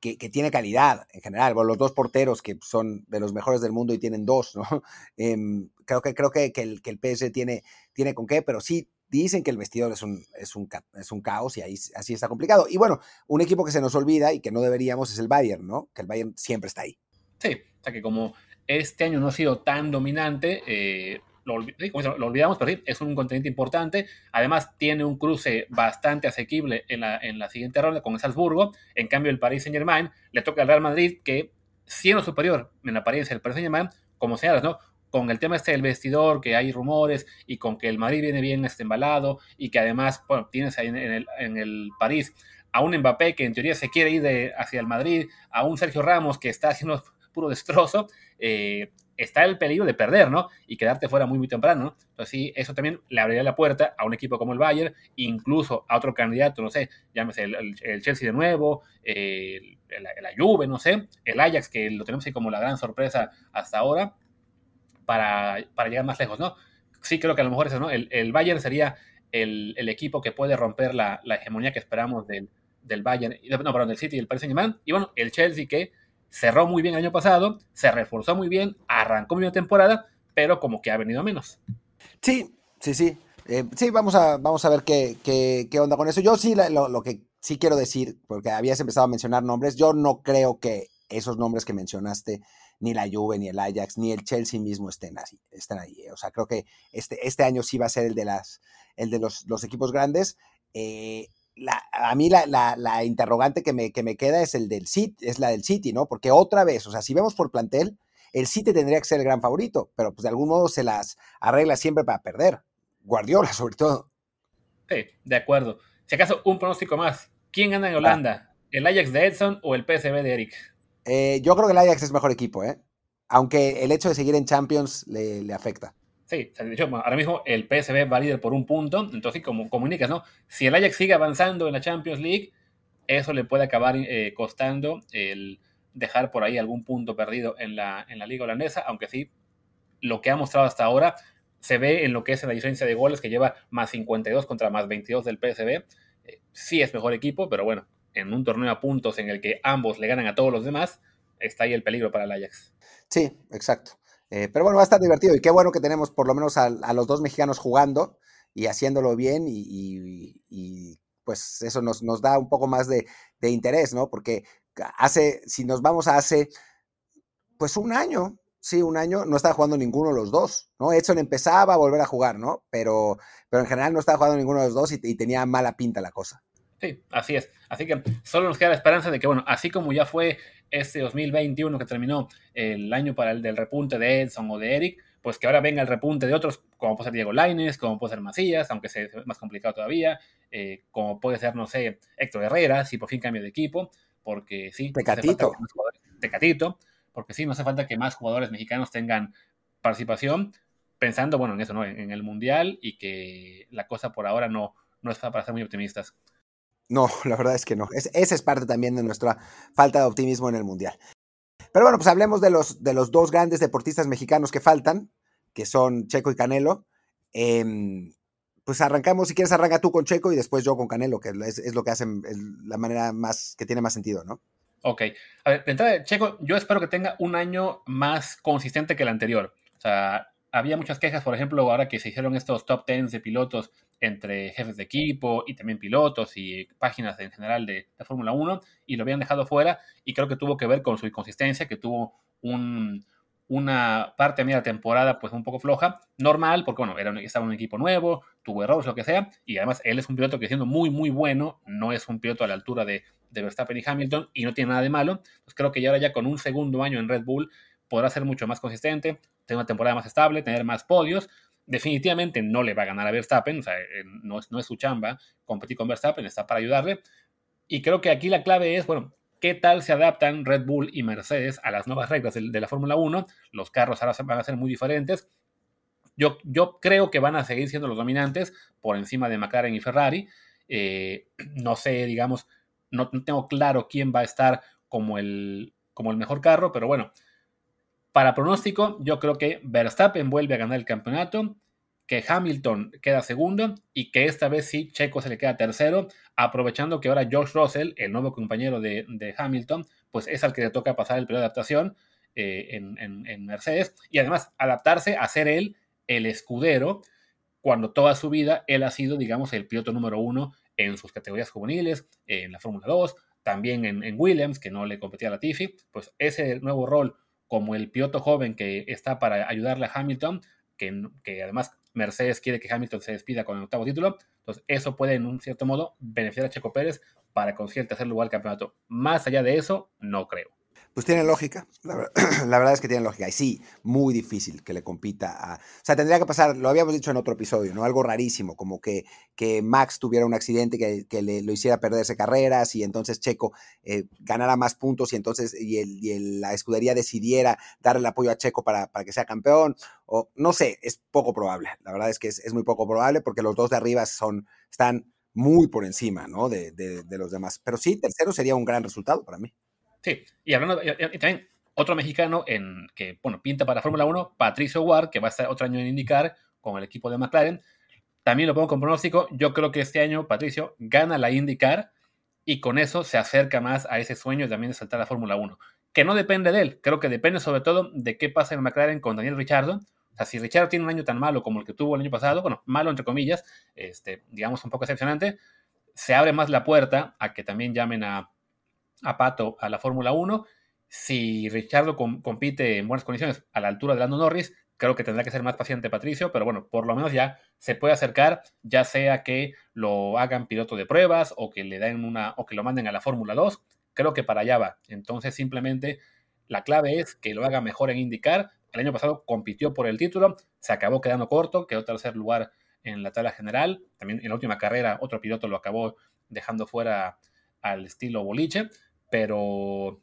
que, tiene calidad en general. Bueno, los dos porteros que son de los mejores del mundo y tienen dos, ¿no? Em, creo que, creo que, que, el, que el PS tiene, tiene con qué, pero sí dicen que el vestidor es un, es un, es un caos y ahí así está complicado. Y bueno, un equipo que se nos olvida y que no deberíamos es el Bayern, ¿no? Que el Bayern siempre está ahí. Sí, o sea que como este año no ha sido tan dominante, eh, lo, olvidamos, pero sí, es un continente importante. Además, tiene un cruce bastante asequible en la, en la siguiente ronda con Salzburgo. En cambio, el Paris Saint Germain le toca al Real Madrid, que siendo superior en apariencia del Paris Saint Germain, como señalas, ¿no? Con el tema este del vestidor, que hay rumores, y con que el Madrid viene bien este embalado, y que además, bueno, tienes ahí en, el, en el París a un Mbappé que en teoría se quiere ir de, hacia el Madrid, a un Sergio Ramos que está haciendo puro destrozo, eh, está el peligro de perder, ¿no? Y quedarte fuera muy, muy temprano, ¿no? Entonces, sí, eso también le abriría la puerta a un equipo como el Bayern, incluso a otro candidato, no sé, llámese el, Chelsea de nuevo, el, la Juve, no sé, el Ajax, que lo tenemos ahí como la gran sorpresa hasta ahora, para, llegar más lejos, ¿no? Sí, creo que a lo mejor eso, ¿no? El, Bayern sería el, equipo que puede romper la, hegemonía que esperamos del, del Bayern, no, perdón, del City y el Paris Saint-Germain, y bueno, el Chelsea que cerró muy bien año pasado, se reforzó muy bien, arrancó muy bien temporada, pero como que ha venido menos. Sí, sí, sí. Eh, sí, vamos a, vamos a ver qué, qué, onda con eso. Yo sí, lo, que sí quiero decir, porque habías empezado a mencionar nombres, yo no creo que esos nombres que mencionaste, ni la Juve, ni el Ajax, ni el Chelsea mismo estén, así, estén ahí. Eh. O sea, creo que este, este año sí va a ser el de, las, el de los, los equipos grandes. Eh, a mí la, interrogante que me, que me, queda es el del City, es la del City, ¿no? Porque otra vez, o sea, si vemos por plantel, el City tendría que ser el gran favorito, pero pues de algún modo se las arregla siempre para perder. Guardiola, sobre todo. Sí, de acuerdo. Si acaso, un pronóstico más. ¿Quién gana en Holanda? ¿El Ajax de Edson o el PSV de Eric? Eh, yo creo que el Ajax es mejor equipo, ¿eh? Aunque el hecho de seguir en Champions le, le afecta. Sí, ahora mismo el PSV va líder por un punto, entonces como comunicas, ¿no? Si el Ajax sigue avanzando en la Champions League, eso le puede acabar eh, costando el dejar por ahí algún punto perdido en la, en la liga holandesa, aunque sí, lo que ha mostrado hasta ahora se ve en lo que es la diferencia de goles, que lleva más 52 contra más 22 del PSV. Eh, sí es mejor equipo, pero bueno, en un torneo a puntos en el que ambos le ganan a todos los demás, está ahí el peligro para el Ajax. Sí, exacto. Eh, pero bueno, va a estar divertido y qué bueno que tenemos por lo menos a, los dos mexicanos jugando y haciéndolo bien y, pues eso nos, nos, da un poco más de, interés, ¿no? Porque hace, si nos vamos a hace, pues un año, sí, un año, no estaba jugando ninguno de los dos, ¿no? Edson empezaba a volver a jugar, ¿no? Pero, pero en general no estaba jugando ninguno de los dos y, y tenía mala pinta la cosa. Sí, así es. Así que solo nos queda la esperanza de que, bueno, así como ya fue este 2021 que terminó el año para el del repunte de Edson o de Eric, pues que ahora venga el repunte de otros, como puede ser Diego Laines, como puede ser Macías, aunque sea más complicado todavía, eh, como puede ser, no sé, Héctor Herrera, si por fin cambia de equipo, porque sí, Tecatito. Tecatito, porque sí, no hace falta que más jugadores mexicanos tengan participación, pensando, bueno, en eso, ¿no? En, el Mundial y que la cosa por ahora no, no está para ser muy optimistas. No, la verdad es que no. esa es parte también de nuestra falta de optimismo en el Mundial. Pero bueno, pues hablemos de los, de los dos grandes deportistas mexicanos que faltan, que son Checo y Canelo. Em, pues arrancamos, si quieres arranca tú con Checo y después yo con Canelo, que es, lo que hacen, la manera más, que tiene más sentido, ¿no? Ok. A ver, de entrada, Checo, yo espero que tenga un año más consistente que el anterior. O sea, había muchas quejas, por ejemplo, ahora que se hicieron estos top 10 de pilotos entre jefes de equipo y también pilotos y páginas en general de, de Fórmula 1 y lo habían dejado fuera y creo que tuvo que ver con su inconsistencia, que tuvo un, una parte media temporada pues un poco floja, normal, porque bueno, era, estaba un equipo nuevo, tuvo errores, lo que sea, y además él es un piloto que siendo muy, muy bueno, no es un piloto a la altura de, de Verstappen y Hamilton, y no tiene nada de malo, pues creo que ya ahora ya con un segundo año en Red Bull podrá ser mucho más consistente, tener una temporada más estable, tener más podios, definitivamente no le va a ganar a Verstappen, o sea, eh, no es, su chamba competir con Verstappen, está para ayudarle, y creo que aquí la clave es, bueno, qué tal se adaptan Red Bull y Mercedes a las nuevas reglas de, la Fórmula 1. Los carros ahora van a ser muy diferentes. Yo, creo que van a seguir siendo los dominantes por encima de McLaren y Ferrari. Eh, no sé, digamos, no, tengo claro quién va a estar como el mejor carro, pero bueno, para pronóstico, yo creo que Verstappen vuelve a ganar el campeonato que Hamilton queda segundo y que esta vez sí Checo se le queda tercero, aprovechando que ahora George Russell, el nuevo compañero de, Hamilton, pues es al que le toca pasar el periodo de adaptación eh, en, Mercedes y además adaptarse a ser él el escudero cuando toda su vida él ha sido, digamos, el piloto número uno en sus categorías juveniles, en la Fórmula 2, también en, Williams, que no le competía a la Tiffy, pues ese nuevo rol como el piloto joven que está para ayudarle a Hamilton, que, además Mercedes quiere que Hamilton se despida con el octavo título. Entonces, eso puede, en un cierto modo, beneficiar a Checo Pérez para conseguir el tercer lugar del campeonato. Más allá de eso, no creo. Pues tiene lógica, la, verdad es que tiene lógica. Y sí, muy difícil que le compita a... O sea, tendría que pasar, lo habíamos dicho en otro episodio, ¿no? Algo rarísimo, como que, que Max tuviera un accidente que, que le, lo hiciera perderse carreras y entonces Checo eh, ganara más puntos y entonces y, el, la escudería decidiera darle el apoyo a Checo para, para, que sea campeón. O no sé, es poco probable. La verdad es que es, es muy poco probable porque los dos de arriba son, están muy por encima, ¿no? De, de, de los demás. Pero sí, tercero sería un gran resultado para mí. Sí, y hablando, también otro mexicano en que, bueno, pinta para Fórmula 1, Patricio Ward, que va a estar otro año en IndyCar con el equipo de McLaren. También lo pongo con pronóstico. Yo creo que este año Patricio gana la IndyCar y con eso se acerca más a ese sueño también de saltar a Fórmula 1. Que no depende de él, creo que depende sobre todo de qué pasa en McLaren con Daniel Richardo. O sea, si Richardo tiene un año tan malo como el que tuvo el año pasado, bueno, malo entre comillas, este, digamos un poco excepcionante, se abre más la puerta a que también llamen a a Pato a la Fórmula 1. Si Richardo compite en buenas condiciones a la altura de Lando Norris, creo que tendrá que ser más paciente Patricio, pero bueno, por lo menos ya se puede acercar, ya sea que lo hagan piloto de pruebas o que le den una o que lo manden a la Fórmula 2, creo que para allá va. Entonces, simplemente la clave es que lo haga mejor en indicar. El año pasado compitió por el título, se acabó quedando corto, quedó tercer lugar en la tabla general. También en la última carrera otro piloto lo acabó dejando fuera al estilo boliche pero,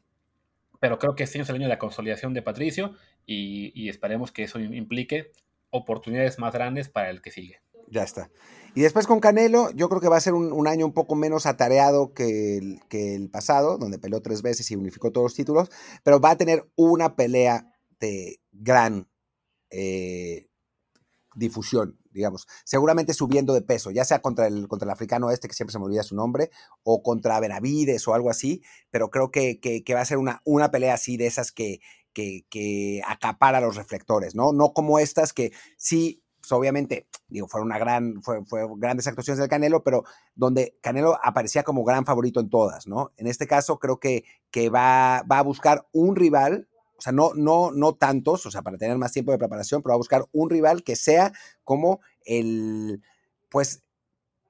pero creo que este año es el año de la consolidación de Patricio y, esperemos que eso implique oportunidades más grandes para el que sigue. Ya está. Y después con Canelo, yo creo que va a ser un, año un poco menos atareado que el, pasado, donde peleó tres veces y unificó todos los títulos, pero va a tener una pelea de gran eh, difusión digamos, seguramente subiendo de peso, ya sea contra el, contra el africano este, que siempre se me olvida su nombre, o contra Benavides o algo así, pero creo que, va a ser una, una pelea así de esas que, que, acapara los reflectores, ¿no? No como estas que sí, pues, obviamente, digo, fueron una gran, fue, fue, grandes actuaciones del Canelo, pero donde Canelo aparecía como gran favorito en todas, ¿no? En este caso creo que, que va, va a buscar un rival o sea, no, no, no tantos, o sea, para tener más tiempo de preparación, pero va a buscar un rival que sea como el, pues,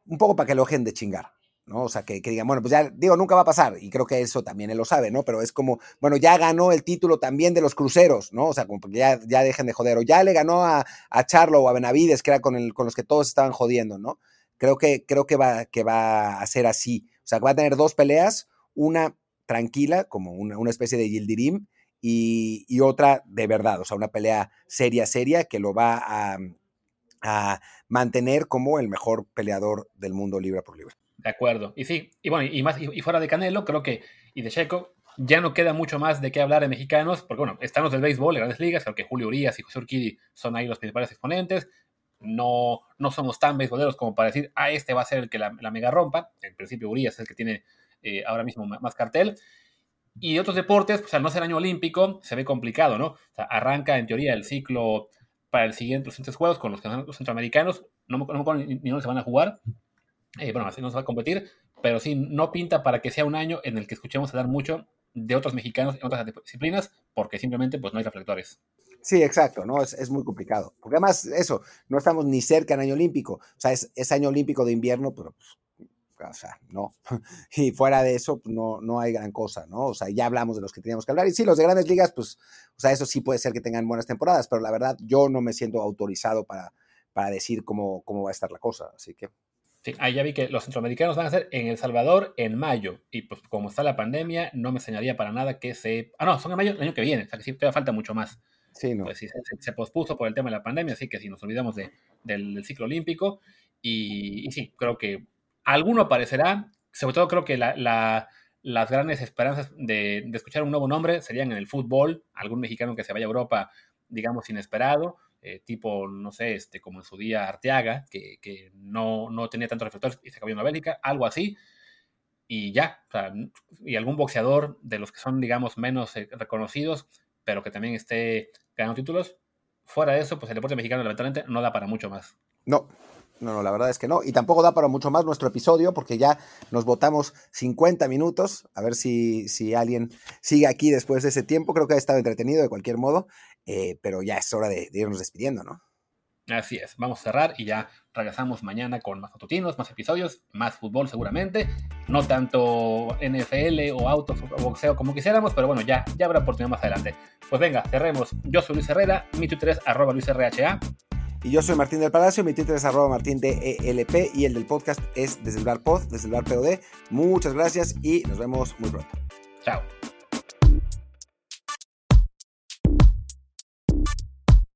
un poco para que lo dejen de chingar, ¿no? O sea, que, digan, bueno, pues ya, digo, nunca va a pasar, y creo que eso también él lo sabe, ¿no? Pero es como, bueno, ya ganó el título también de los cruceros, ¿no? O sea, como que ya, ya dejen de joder, o ya le ganó a, a Charlo o a Benavides, que era con, el, con los que todos estaban jodiendo, ¿no? Creo que, creo que, va, que va a ser así, o sea, que va a tener dos peleas, una tranquila, como una, una especie de Yildirim, y, otra de verdad, o sea, una pelea seria, seria, que lo va a, mantener como el mejor peleador del mundo libre por libre. De acuerdo. Y sí, y bueno, y más y, fuera de Canelo, creo que y de Checo ya no queda mucho más de qué hablar de mexicanos, porque bueno, estamos del béisbol, de grandes ligas, creo que Julio Urias y José Urquidi son ahí los principales exponentes. No, no somos tan beisboleros como para decir, ah, este va a ser el que la, mega rompa. En principio, Urias es el que tiene eh, ahora mismo más cartel. Y otros deportes, pues al no ser año olímpico, se ve complicado, ¿no? O sea, arranca en teoría el ciclo para el siguiente, los siguientes juegos con los, los centroamericanos. No me acuerdo ni, ni dónde se van a jugar. Eh, bueno, así no se va a competir, pero sí, no pinta para que sea un año en el que escuchemos hablar mucho de otros mexicanos en otras disciplinas, porque simplemente pues no hay reflectores. Sí, exacto, ¿no? Es, es, muy complicado. Porque además, eso, no estamos ni cerca del año olímpico. O sea, es, es año olímpico de invierno, pero pues, o sea, no. Y fuera de eso, pues, no, no hay gran cosa, ¿no? O sea, ya hablamos de los que teníamos que hablar. Y sí, los de grandes ligas, pues, o sea, eso sí puede ser que tengan buenas temporadas, pero la verdad, yo no me siento autorizado para, para decir cómo, cómo va a estar la cosa. Así que. Sí, ahí ya vi que los centroamericanos van a ser en El Salvador en mayo. Y pues como está la pandemia, no me enseñaría para nada que se... Ah, no, son en mayo el año que viene. O sea que sí, todavía falta mucho más. Sí, no. Pues sí, se, pospuso por el tema de la pandemia, así que si nos olvidamos de, del, ciclo olímpico. Y, y, sí, creo que alguno aparecerá, sobre todo creo que las grandes esperanzas de, escuchar un nuevo nombre serían en el fútbol, algún mexicano que se vaya a Europa, digamos, inesperado, eh, tipo, no sé, este, como en su día Arteaga, que, no, tenía tantos reflectores y se cambió a Bélgica, algo así, y ya, y algún boxeador de los que son, digamos, menos eh, reconocidos, pero que también esté ganando títulos, fuera de eso, pues el deporte mexicano lamentablemente no da para mucho más. No, no, no, la verdad es que no. Y tampoco da para mucho más nuestro episodio porque ya nos votamos 50 minutos. A ver si, si alguien sigue aquí después de ese tiempo. Creo que ha estado entretenido de cualquier modo, eh, pero ya es hora de, irnos despidiendo, ¿no? Así es, vamos a cerrar y ya regresamos mañana con más matutinos, más episodios, más fútbol seguramente, no tanto NFL o autos o boxeo como quisiéramos, pero bueno, ya, ya habrá oportunidad más adelante. Pues venga, cerremos. Yo soy Luis Herrera, mi Twitter es arroba luisrha. Y yo soy Martín del Palacio, mi Twitter es arroba martín de ELP y el del podcast es desde el bar pod, desde el bar POD. Muchas gracias y nos vemos muy pronto. Chao.